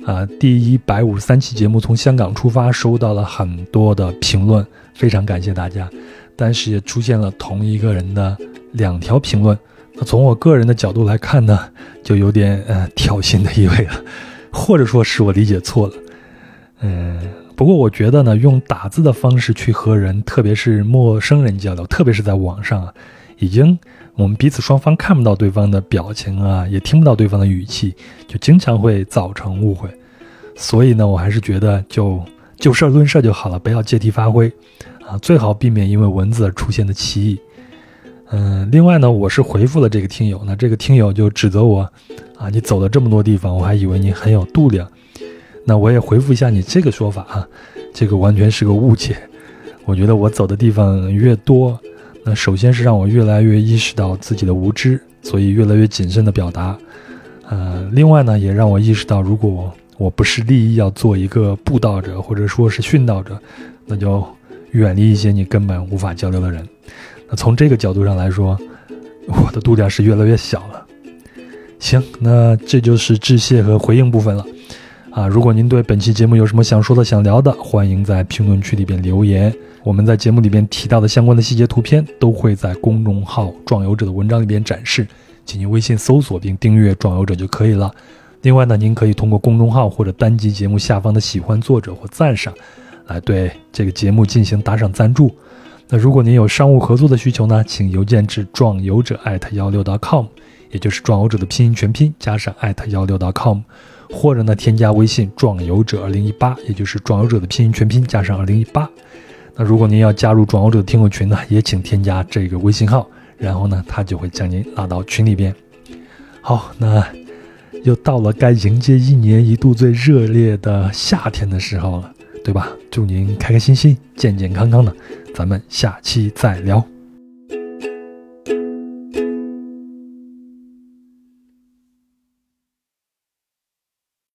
啊，第一百五十三期节目从香港出发，收到了很多的评论，非常感谢大家，但是也出现了同一个人的两条评论。那从我个人的角度来看呢，就有点呃挑衅的意味了，或者说是我理解错了。嗯，不过我觉得呢，用打字的方式去和人，特别是陌生人交流，特别是在网上啊，已经我们彼此双方看不到对方的表情啊，也听不到对方的语气，就经常会造成误会。所以呢，我还是觉得就就事论事就好了，不要借题发挥啊，最好避免因为文字而出现的歧义。嗯，另外呢，我是回复了这个听友，那这个听友就指责我，啊，你走了这么多地方，我还以为你很有度量，那我也回复一下你这个说法啊，这个完全是个误解。我觉得我走的地方越多，那首先是让我越来越意识到自己的无知，所以越来越谨慎的表达。呃，另外呢，也让我意识到，如果我不是立意要做一个布道者或者说是殉道者，那就远离一些你根本无法交流的人。那从这个角度上来说，我的度量是越来越小了。行，那这就是致谢和回应部分了。啊，如果您对本期节目有什么想说的、想聊的，欢迎在评论区里边留言。我们在节目里边提到的相关的细节图片，都会在公众号“壮游者”的文章里边展示，请您微信搜索并订阅“壮游者”就可以了。另外呢，您可以通过公众号或者单集节目下方的喜欢作者或赞赏，来对这个节目进行打赏赞助。那如果您有商务合作的需求呢，请邮件至壮游者艾特幺六点 .com，也就是壮游者的拼音全拼加上艾特幺六点 .com，或者呢添加微信壮游者二零一八，也就是壮游者的拼音全拼加上二零一八。那如果您要加入壮游者的听友群呢，也请添加这个微信号，然后呢他就会将您拉到群里边。好，那又到了该迎接一年一度最热烈的夏天的时候了，对吧？祝您开开心心、健健康康的。咱们下期再聊。